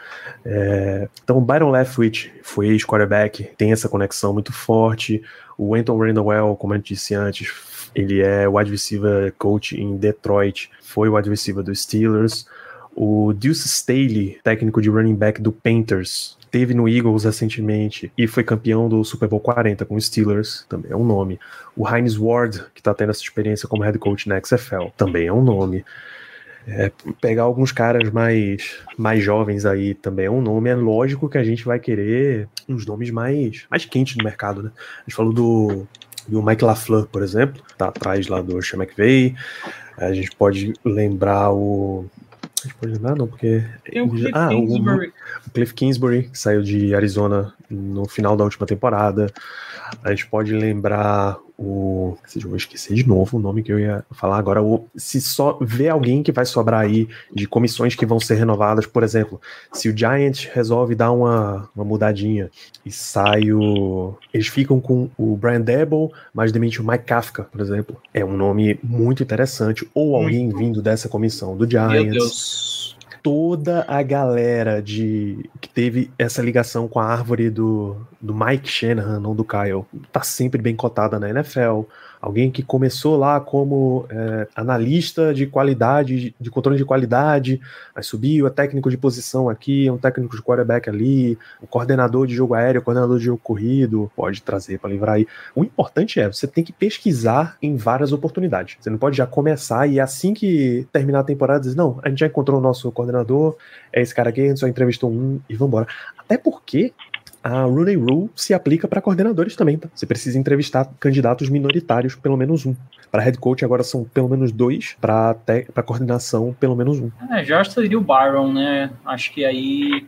C: É, então, o Byron Leftwich foi ex-quarterback, tem essa conexão muito forte. O Anton Randall, como a gente disse antes, ele é wide receiver coach em Detroit, foi wide receiver dos Steelers. O Deuce Staley, técnico de running back do Panthers, teve no Eagles recentemente e foi campeão do Super Bowl 40 com os Steelers, também é um nome. O Heinz Ward, que está tendo essa experiência como head coach na XFL, também é um nome. É, pegar alguns caras mais, mais jovens aí também é um nome. É lógico que a gente vai querer uns nomes mais, mais quentes no mercado, né? A gente falou do, do Mike LaFleur, por exemplo, tá atrás lá do Sean McVay. A gente pode lembrar o. A gente pode lembrar, não, porque.
E: Tem o Cliff
C: ah, o-
E: Kingsbury.
C: o Cliff Kingsbury, que saiu de Arizona no final da última temporada. A gente pode lembrar o. Eu vou esquecer de novo o nome que eu ia falar agora. O, se só vê alguém que vai sobrar aí de comissões que vão ser renovadas, por exemplo, se o Giants resolve dar uma, uma mudadinha e sai o. Eles ficam com o Brian Debo, mas demite o Mike Kafka, por exemplo. É um nome muito interessante. Ou alguém vindo dessa comissão do Giants
E: Meu Deus.
C: Toda a galera de que teve essa ligação com a árvore do, do Mike Shanahan, não do Kyle, tá sempre bem cotada na NFL alguém que começou lá como é, analista de qualidade, de controle de qualidade, aí subiu, é técnico de posição aqui, é um técnico de quarterback ali, o coordenador de jogo aéreo, coordenador de jogo corrido, pode trazer para livrar aí. O importante é, você tem que pesquisar em várias oportunidades. Você não pode já começar e assim que terminar a temporada dizer, não, a gente já encontrou o nosso coordenador, é esse cara aqui, a gente só entrevistou um e vambora. Até porque a Rooney Rule se aplica para coordenadores também, tá? Você precisa entrevistar candidatos minoritários, pelo menos um. Para head coach agora são pelo menos dois, para coordenação pelo menos um.
E: É, já seria o Byron, né? Acho que aí.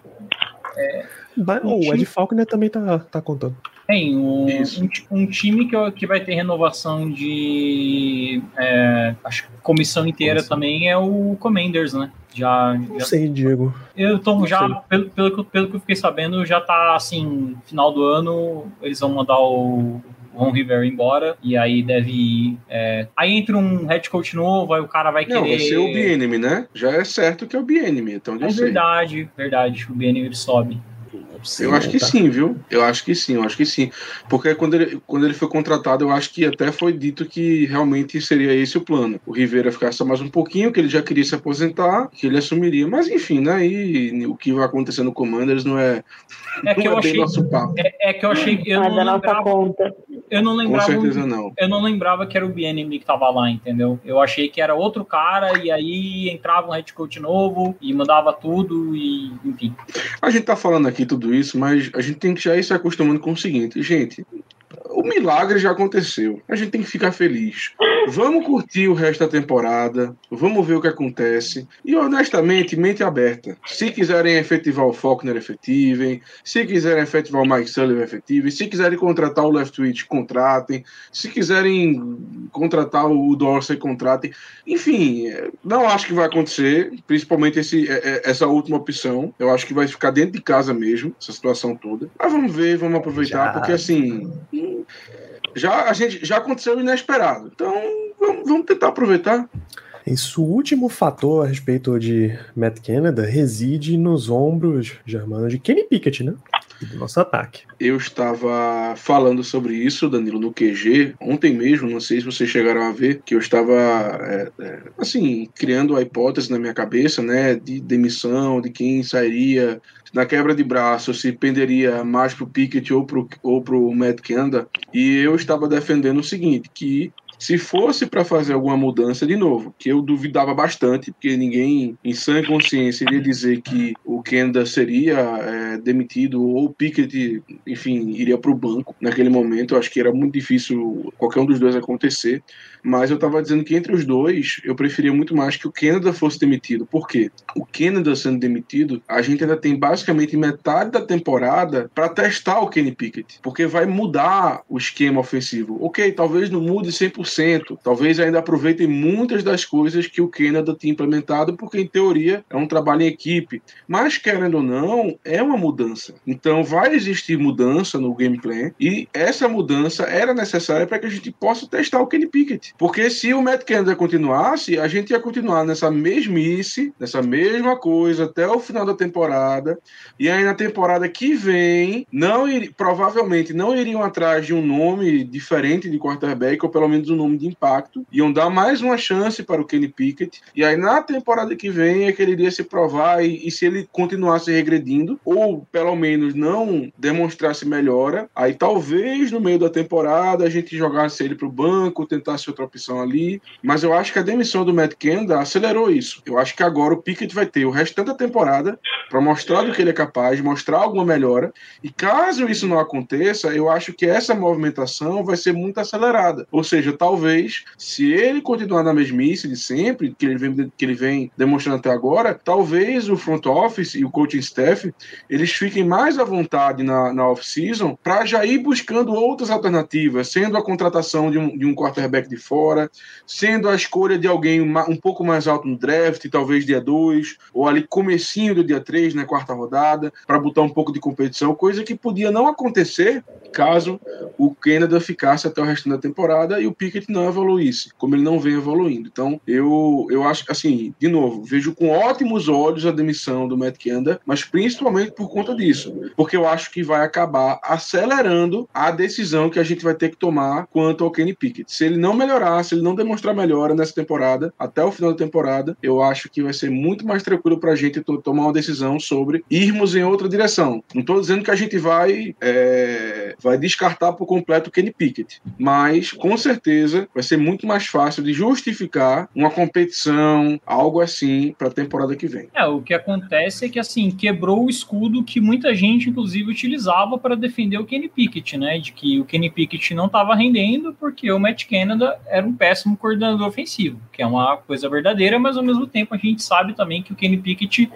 C: É, o time... Ed Falconer também tá, tá contando.
E: Tem um, um, um, time que, que vai ter renovação de. É, acho que comissão inteira comissão. também é o Commanders, né? Já,
C: não já... sei, Diego.
E: Eu tô não já, pelo, pelo, que, pelo que eu fiquei sabendo, já tá assim, final do ano, eles vão mandar o Ron Rivera embora, e aí deve ir. É... Aí entra um head coach novo, aí o cara vai querer. Não, vai
F: ser o Bienemy, né? Já é certo que é o Bienemy, então
E: É verdade, verdade, o Bienemy sobe.
F: Eu acho que tá. sim, viu? Eu acho que sim, eu acho que sim. Porque quando ele, quando ele foi contratado, eu acho que até foi dito que realmente seria esse o plano. O Rivera ficar só mais um pouquinho, que ele já queria se aposentar, que ele assumiria. Mas enfim, né? E o que vai acontecer no Commanders não é,
E: é que não eu é achei, nosso papo. É, é, que eu achei que eu não, lembrava, conta. eu não lembrava.
F: Com certeza não.
E: Eu não lembrava que era o BNM que tava lá, entendeu? Eu achei que era outro cara e aí entrava um head coach novo e mandava tudo e enfim.
F: A gente tá falando aqui tudo isso, mas a gente tem que já ir se acostumando com o seguinte, gente o milagre já aconteceu. A gente tem que ficar feliz. Vamos curtir o resto da temporada, vamos ver o que acontece. E honestamente, mente aberta. Se quiserem efetivar o Faulkner, efetivem. Se quiserem efetivar o Mike Sullivan, efetivem. Se quiserem contratar o Leftwich, contratem. Se quiserem contratar o Dorsey, contratem. Enfim, não acho que vai acontecer, principalmente esse, é, é, essa última opção. Eu acho que vai ficar dentro de casa mesmo, essa situação toda. Mas vamos ver, vamos aproveitar, já. porque assim já a gente já aconteceu inesperado. Então vamos, vamos tentar aproveitar.
C: Esse último fator a respeito de Matt Canada reside nos ombros, Germano, de Kenny Pickett, né? do nosso ataque.
F: Eu estava falando sobre isso, Danilo, no QG, ontem mesmo, não sei se vocês chegaram a ver, que eu estava, é, é, assim, criando a hipótese na minha cabeça, né, de demissão, de quem sairia na quebra de braço, se penderia mais pro Pickett ou pro, ou pro Matt Kenda, e eu estava defendendo o seguinte, que se fosse para fazer alguma mudança, de novo, que eu duvidava bastante, porque ninguém em sã consciência iria dizer que o Kenda seria é, demitido ou o Pickett, enfim, iria para o banco naquele momento. Eu acho que era muito difícil qualquer um dos dois acontecer. Mas eu estava dizendo que entre os dois, eu preferia muito mais que o Canada fosse demitido. Por quê? O Canada sendo demitido, a gente ainda tem basicamente metade da temporada para testar o Kenny Pickett, porque vai mudar o esquema ofensivo. Ok, talvez não mude 100%, talvez ainda aproveitem muitas das coisas que o Canada tinha implementado, porque em teoria é um trabalho em equipe. Mas querendo ou não, é uma mudança. Então vai existir mudança no gameplay e essa mudança era necessária para que a gente possa testar o Kenny Pickett. Porque se o Matt Canada continuasse, a gente ia continuar nessa mesmice, nessa mesma coisa até o final da temporada. E aí na temporada que vem, não ir, provavelmente não iriam atrás de um nome diferente de quarterback, ou pelo menos um nome de impacto. Iam dar mais uma chance para o Kenny Pickett. E aí na temporada que vem é que ele iria se provar e, e se ele continuasse regredindo, ou pelo menos não demonstrasse melhora, aí talvez no meio da temporada a gente jogasse ele para o banco, tentasse outra opção ali. Mas eu acho que a demissão do Matt Kenda acelerou isso. Eu acho que agora o Pickett vai ter o restante da temporada para mostrar do que ele é capaz, mostrar alguma melhora. E caso isso não aconteça, eu acho que essa movimentação vai ser muito acelerada. Ou seja, talvez, se ele continuar na mesmice de sempre, que ele vem, que ele vem demonstrando até agora, talvez o front office e o coaching staff eles fiquem mais à vontade na, na off-season para já ir buscando outras alternativas, sendo a contratação de um, de um quarterback de fora, sendo a escolha de alguém um pouco mais alto no draft, talvez dia 2, ou ali comecinho do dia 3, na quarta rodada, para botar um pouco de competição, coisa que podia não acontecer caso o Canada ficasse até o resto da temporada e o Pickett não evoluísse, como ele não vem evoluindo. Então, eu, eu acho, assim, de novo, vejo com ótimos olhos a demissão do Matt Canada, mas principalmente por conta disso, porque eu acho que vai acabar acelerando a decisão que a gente vai ter que tomar quanto ao Kenny Pickett. Se ele não melhorar, se ele não demonstrar melhora nessa temporada, até o final da temporada, eu acho que vai ser muito mais tranquilo para a gente tomar uma decisão sobre irmos em outra direção. Não estou dizendo que a gente vai, é, vai descartar por completo o Kenny Pickett, mas com certeza vai ser muito mais fácil de justificar uma competição, algo assim, para a temporada que vem.
E: É, o que acontece é que assim quebrou o escudo que muita gente, inclusive, utilizava para defender o Kenny Pickett, né? De que o Kenny Pickett não estava rendendo porque o Matt Canada era um péssimo coordenador ofensivo, que é uma coisa verdadeira, mas ao mesmo tempo a gente sabe também que o Kenny Pickett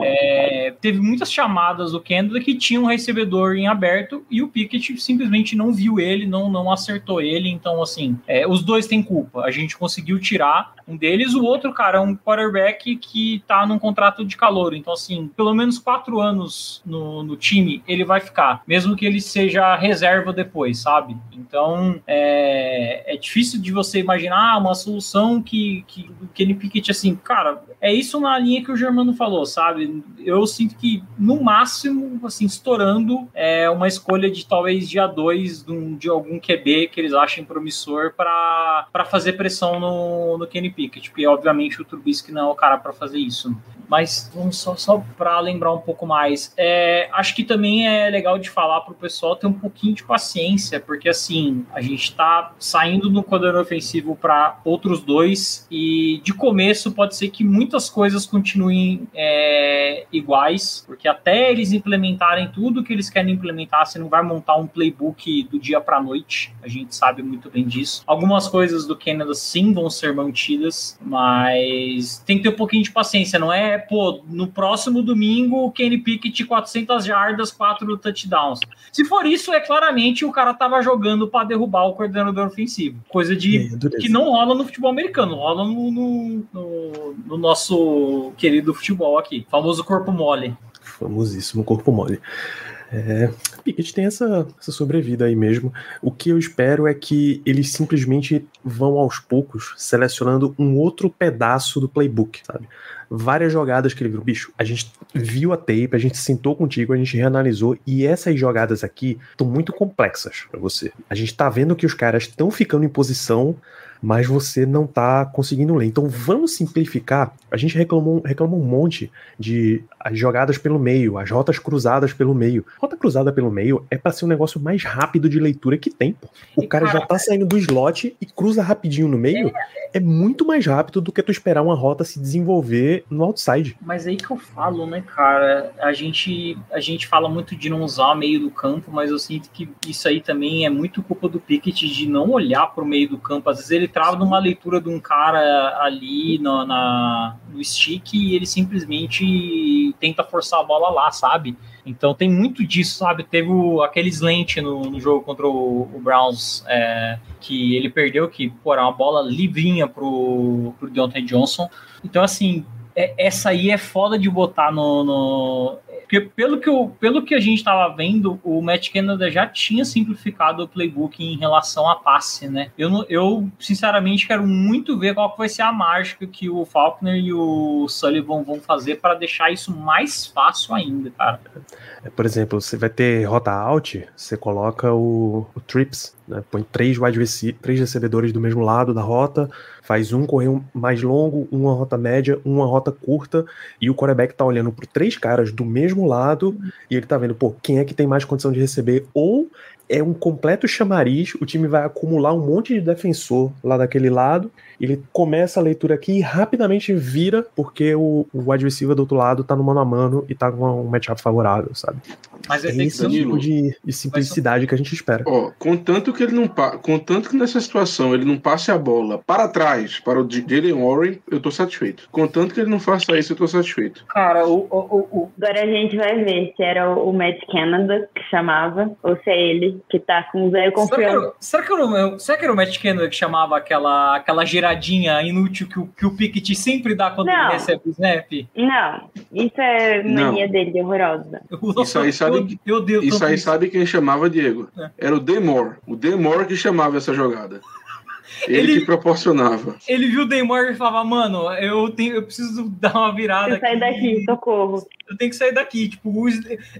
E: é, teve muitas chamadas do Canada que tinha um recebedor em aberto e o Pickett simplesmente não viu ele, não, não acertou ele. Então, assim, é, os dois têm culpa. A gente conseguiu tirar um deles, o outro, cara, é um quarterback que tá num contrato de calor. Então, assim, pelo menos quatro anos no, no time ele vai ficar, mesmo que ele seja reserva depois, sabe? Então, é, é difícil de você imaginar uma solução que, que o Kenny Pickett, assim, cara, é isso na linha que o Germano falou, sabe? Eu sinto que, no máximo, assim, estourando, é uma escolha de talvez dia 2 de, de, algum QB que eles achem promissor para fazer pressão no, no Kenny Pickett, porque, obviamente, o Trubisky não é o cara para fazer isso mas vamos só, só para lembrar um pouco mais. É, acho que também é legal de falar para o pessoal ter um pouquinho de paciência, porque assim, a gente está saindo no coordenador ofensivo para outros dois, e de começo pode ser que muitas coisas continuem é, iguais, porque até eles implementarem tudo que eles querem implementar, você não vai montar um playbook do dia para noite, a gente sabe muito bem disso. Algumas coisas do Canada sim vão ser mantidas, mas tem que ter um pouquinho de paciência, não é pô, no próximo domingo, o Kenny Pickett 400 jardas, 4 touchdowns. Se for isso, é claramente o cara tava jogando para derrubar o coordenador ofensivo. Coisa de é, que não rola no futebol americano, rola no, no, no, no nosso querido futebol aqui, famoso corpo mole.
C: Famosíssimo corpo mole. É, Pickett tem essa, essa sobrevida aí mesmo. O que eu espero é que eles simplesmente vão aos poucos selecionando um outro pedaço do playbook, sabe? Várias jogadas que ele viu. Bicho, a gente viu a tape, a gente sentou contigo, a gente reanalisou e essas jogadas aqui estão muito complexas para você. A gente tá vendo que os caras estão ficando em posição mas você não está conseguindo ler. Então vamos simplificar. A gente reclamou, reclamou um monte de as jogadas pelo meio, as rotas cruzadas pelo meio. Rota cruzada pelo meio é para ser um negócio mais rápido de leitura que tem. Pô. O cara já tá saindo do slot e cruza rapidinho no meio. É muito mais rápido do que tu esperar uma rota se desenvolver no outside.
E: Mas aí que eu falo, né, cara? A gente, a gente fala muito de não usar o meio do campo, mas eu sinto que isso aí também é muito culpa do Pickett de não olhar para o meio do campo. Às vezes ele trava numa leitura de um cara ali no, na, no stick e ele simplesmente tenta forçar a bola lá, sabe? Então tem muito disso, sabe? Teve o, aquele slant no, no jogo contra o, o Browns é, que ele perdeu, que pô, era uma bola livrinha pro, pro Deontay Johnson. Então, assim, é, essa aí é foda de botar no, no, porque pelo que, eu, pelo que a gente estava vendo, o Matt Canada já tinha simplificado o playbook em relação a passe, né? Eu, eu sinceramente quero muito ver qual vai ser a mágica que o Faulkner e o Sullivan vão fazer para deixar isso mais fácil ainda, cara.
C: É, por exemplo, você vai ter rota out, você coloca o, o trips, né? põe três wide rece três recebedores do mesmo lado da rota, faz um correr mais longo, uma rota média, uma rota curta, e o quarterback tá olhando para três caras do mesmo lado e ele tá vendo, pô, quem é que tem mais condição de receber, ou é um completo chamariz, o time vai acumular um monte de defensor lá daquele lado, ele começa a leitura aqui e rapidamente vira, porque o, o receiver do outro lado tá no mano a mano e tá com um matchup favorável, sabe? Mas é esse tipo de, de simplicidade que a gente espera.
F: Ó, contanto que ele não contanto que nessa situação ele não passe a bola para trás para o Jalen Warren, eu tô satisfeito. Contanto que ele não faça isso, eu tô satisfeito.
D: Cara, o, o, o, agora a gente vai ver se era o Matt Canada que chamava, ou se é ele que tá com zero confiança.
E: Será que, era, será que era o Matt Canada que chamava aquela, aquela giradinha inútil que o, que o Pickett sempre dá quando não. ele recebe o snap?
D: Não, isso é mania não. dele, horrorosa.
F: Isso aí sabe meu Deus, isso aí sabe quem chamava, Diego? É. Era o Demore. O Demore que chamava essa jogada. Ele,
E: Ele-
F: que proporcionava.
E: Ele viu o Neymar e falava, mano, eu tenho, eu preciso dar uma virada
D: Eu sair daqui, socorro.
E: Eu tenho que sair daqui. Tipo, o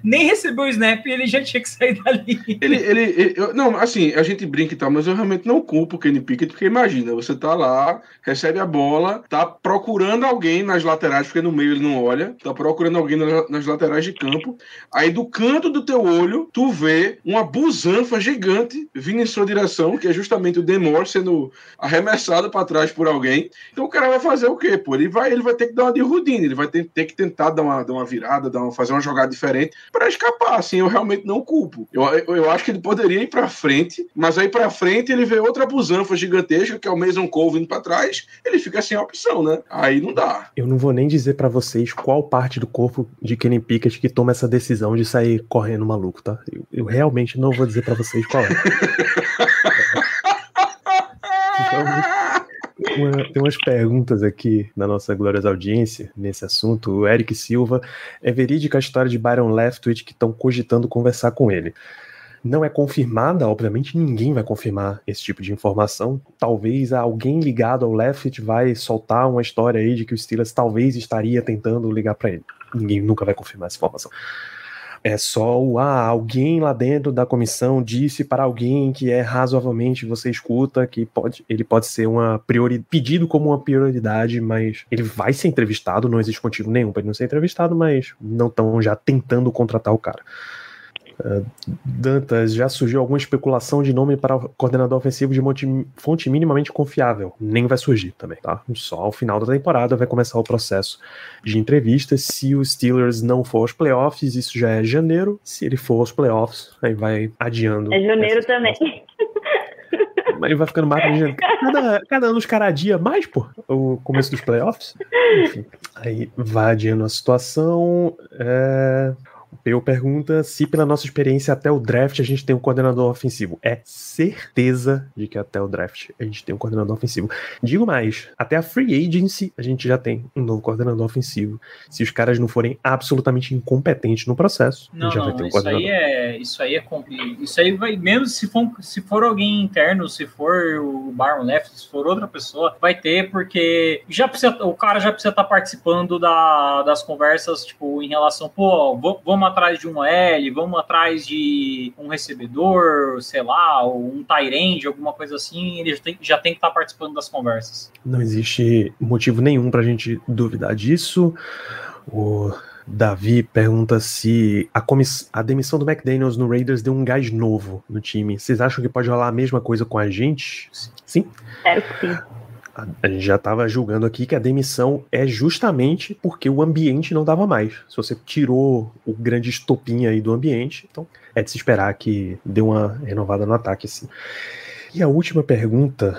E: nem recebeu o snap e ele já tinha que sair dali.
F: Ele, ele, ele- eu- não, assim, a gente brinca e tal, mas eu realmente não culpo o Kenny Pickett, porque imagina, você tá lá, recebe a bola, tá procurando alguém nas laterais, porque no meio ele não olha, tá procurando alguém na- nas laterais de campo, aí do canto do teu olho, tu vê uma busanfa gigante vindo em sua direção, que é justamente o Demore sendo arremessado para trás por alguém. Então o cara vai fazer o quê, pô? Ele vai, ele vai ter que dar uma de Rudine, ele vai ter, ter que tentar dar uma, dar uma virada, dar uma, fazer uma jogada diferente para escapar, assim, eu realmente não culpo. Eu, eu, eu acho que ele poderia ir para frente, mas aí para frente ele vê outra busanfa gigantesca, que é o Mason Cole vindo para trás, ele fica sem opção, né? Aí não dá.
C: Eu não vou nem dizer pra vocês qual parte do corpo de Kenny Pickett que toma essa decisão de sair correndo maluco, tá? Eu, eu realmente não vou dizer pra vocês qual é. uma- tem umas perguntas aqui da nossa gloriosa audiência nesse assunto. O Eric Silva, é verídica a história de Byron Leftwich que estão cogitando conversar com ele. Não é confirmada, obviamente ninguém vai confirmar esse tipo de informação. Talvez alguém ligado ao Leftwich vai soltar uma história aí de que o Steelers talvez estaria tentando ligar para ele. Ninguém nunca vai confirmar essa informação. É só o ah, alguém lá dentro da comissão disse para alguém que é razoavelmente você escuta que pode, ele pode ser uma priori, pedido como uma prioridade, mas ele vai ser entrevistado, não existe motivo nenhum para ele não ser entrevistado, mas não estão já tentando contratar o cara. Uh, Dantas, já surgiu alguma especulação de nome para o coordenador ofensivo de monte- fonte minimamente confiável? Nem vai surgir também, tá? Só ao final da temporada vai começar o processo de entrevistas. Se os Steelers não for aos playoffs, isso já é janeiro. Se ele for aos playoffs, aí vai adiando.
D: É janeiro também.
C: Mas ele vai ficando mais. Cada, cada ano os caras adia mais, pô, o começo dos playoffs. Enfim, aí vai adiando a situação. É... Peu pergunta se, pela nossa experiência até o draft, a gente tem um coordenador ofensivo. É certeza de que até o draft a gente tem um coordenador ofensivo. Digo mais, até a free agency a gente já tem um novo coordenador ofensivo. Se os caras não forem absolutamente incompetentes no processo, a
E: Não,
C: gente já vai
E: não,
C: ter um
E: isso
C: coordenador.
E: aí é. Isso aí é. compli- Isso aí vai. Mesmo se for, se for alguém interno, se for o Baron Left, se for outra pessoa, vai ter, porque já precisa, o cara já precisa estar participando da- das conversas, tipo, em relação, pô, v- vamos atrás de um L, vamos atrás de um recebedor, sei lá, ou um Tyrande, alguma coisa assim, ele já tem, já tem que estar participando das conversas.
C: Não existe motivo nenhum pra gente duvidar disso. O Davi pergunta se a, a demissão do McDaniels no Raiders deu um gás novo no time. Vocês acham que pode rolar a mesma coisa com a gente? Sim.
D: Espero que sim.
C: A, gente já estava julgando aqui que a demissão é justamente porque o ambiente não dava mais. Se você tirou o grande estopim aí do ambiente, então é de se esperar que dê uma renovada no ataque, assim. E a última pergunta,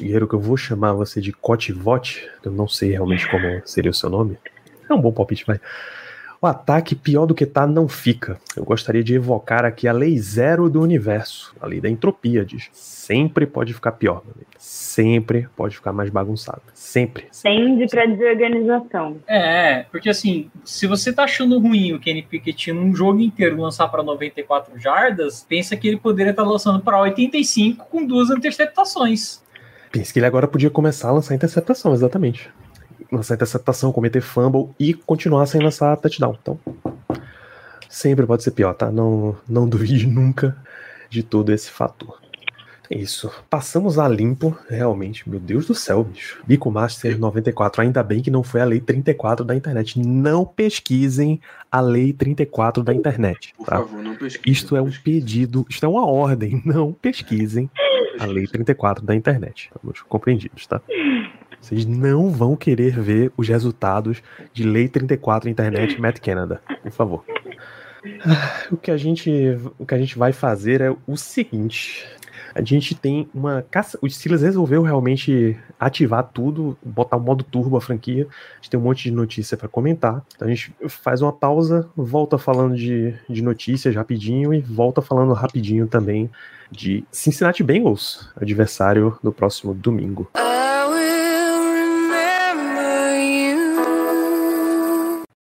C: guerreiro que eu vou chamar você de Cotivote, eu não sei realmente como seria o seu nome. É um bom palpite, vai. O ataque pior do que tá não fica. Eu gostaria de evocar aqui a lei zero do universo, a lei da entropia, diz. Sempre pode ficar pior, meu amigo. Sempre pode ficar mais bagunçado. Sempre.
D: Tende pra desorganização.
E: É, porque assim, se você tá achando ruim o Kenny Pickett num jogo inteiro lançar para 94 jardas, pensa que ele poderia estar lançando para 85 com duas interceptações.
C: Pensa que ele agora podia começar a lançar interceptação, exatamente. Lançar interceptação, cometer fumble e continuar sem lançar touchdown. Então, sempre pode ser pior, tá? Não, não duvide nunca de todo esse fator. É isso. Passamos a limpo, realmente. Meu Deus do céu, bicho. Bico Master 94. Ainda bem que não foi a lei 34 da internet. Não pesquisem a lei 34 da internet.
F: Por
C: Tá?
F: favor, não pesquise.
C: Isto é um pedido, isto é uma ordem. Não pesquisem a lei 34 da internet. Estamos compreendidos, tá? Vocês não vão querer ver os resultados de lei 34 internet Matt Canada, por favor. Ah, O que a gente, o que a gente vai fazer é o seguinte. A gente tem uma caça. O Steelers resolveu realmente ativar tudo, botar o modo turbo a franquia. A gente tem um monte de notícia para comentar. Então a gente faz uma pausa, volta falando de, de notícias rapidinho e volta falando rapidinho também de Cincinnati Bengals, adversário do próximo domingo.
H: I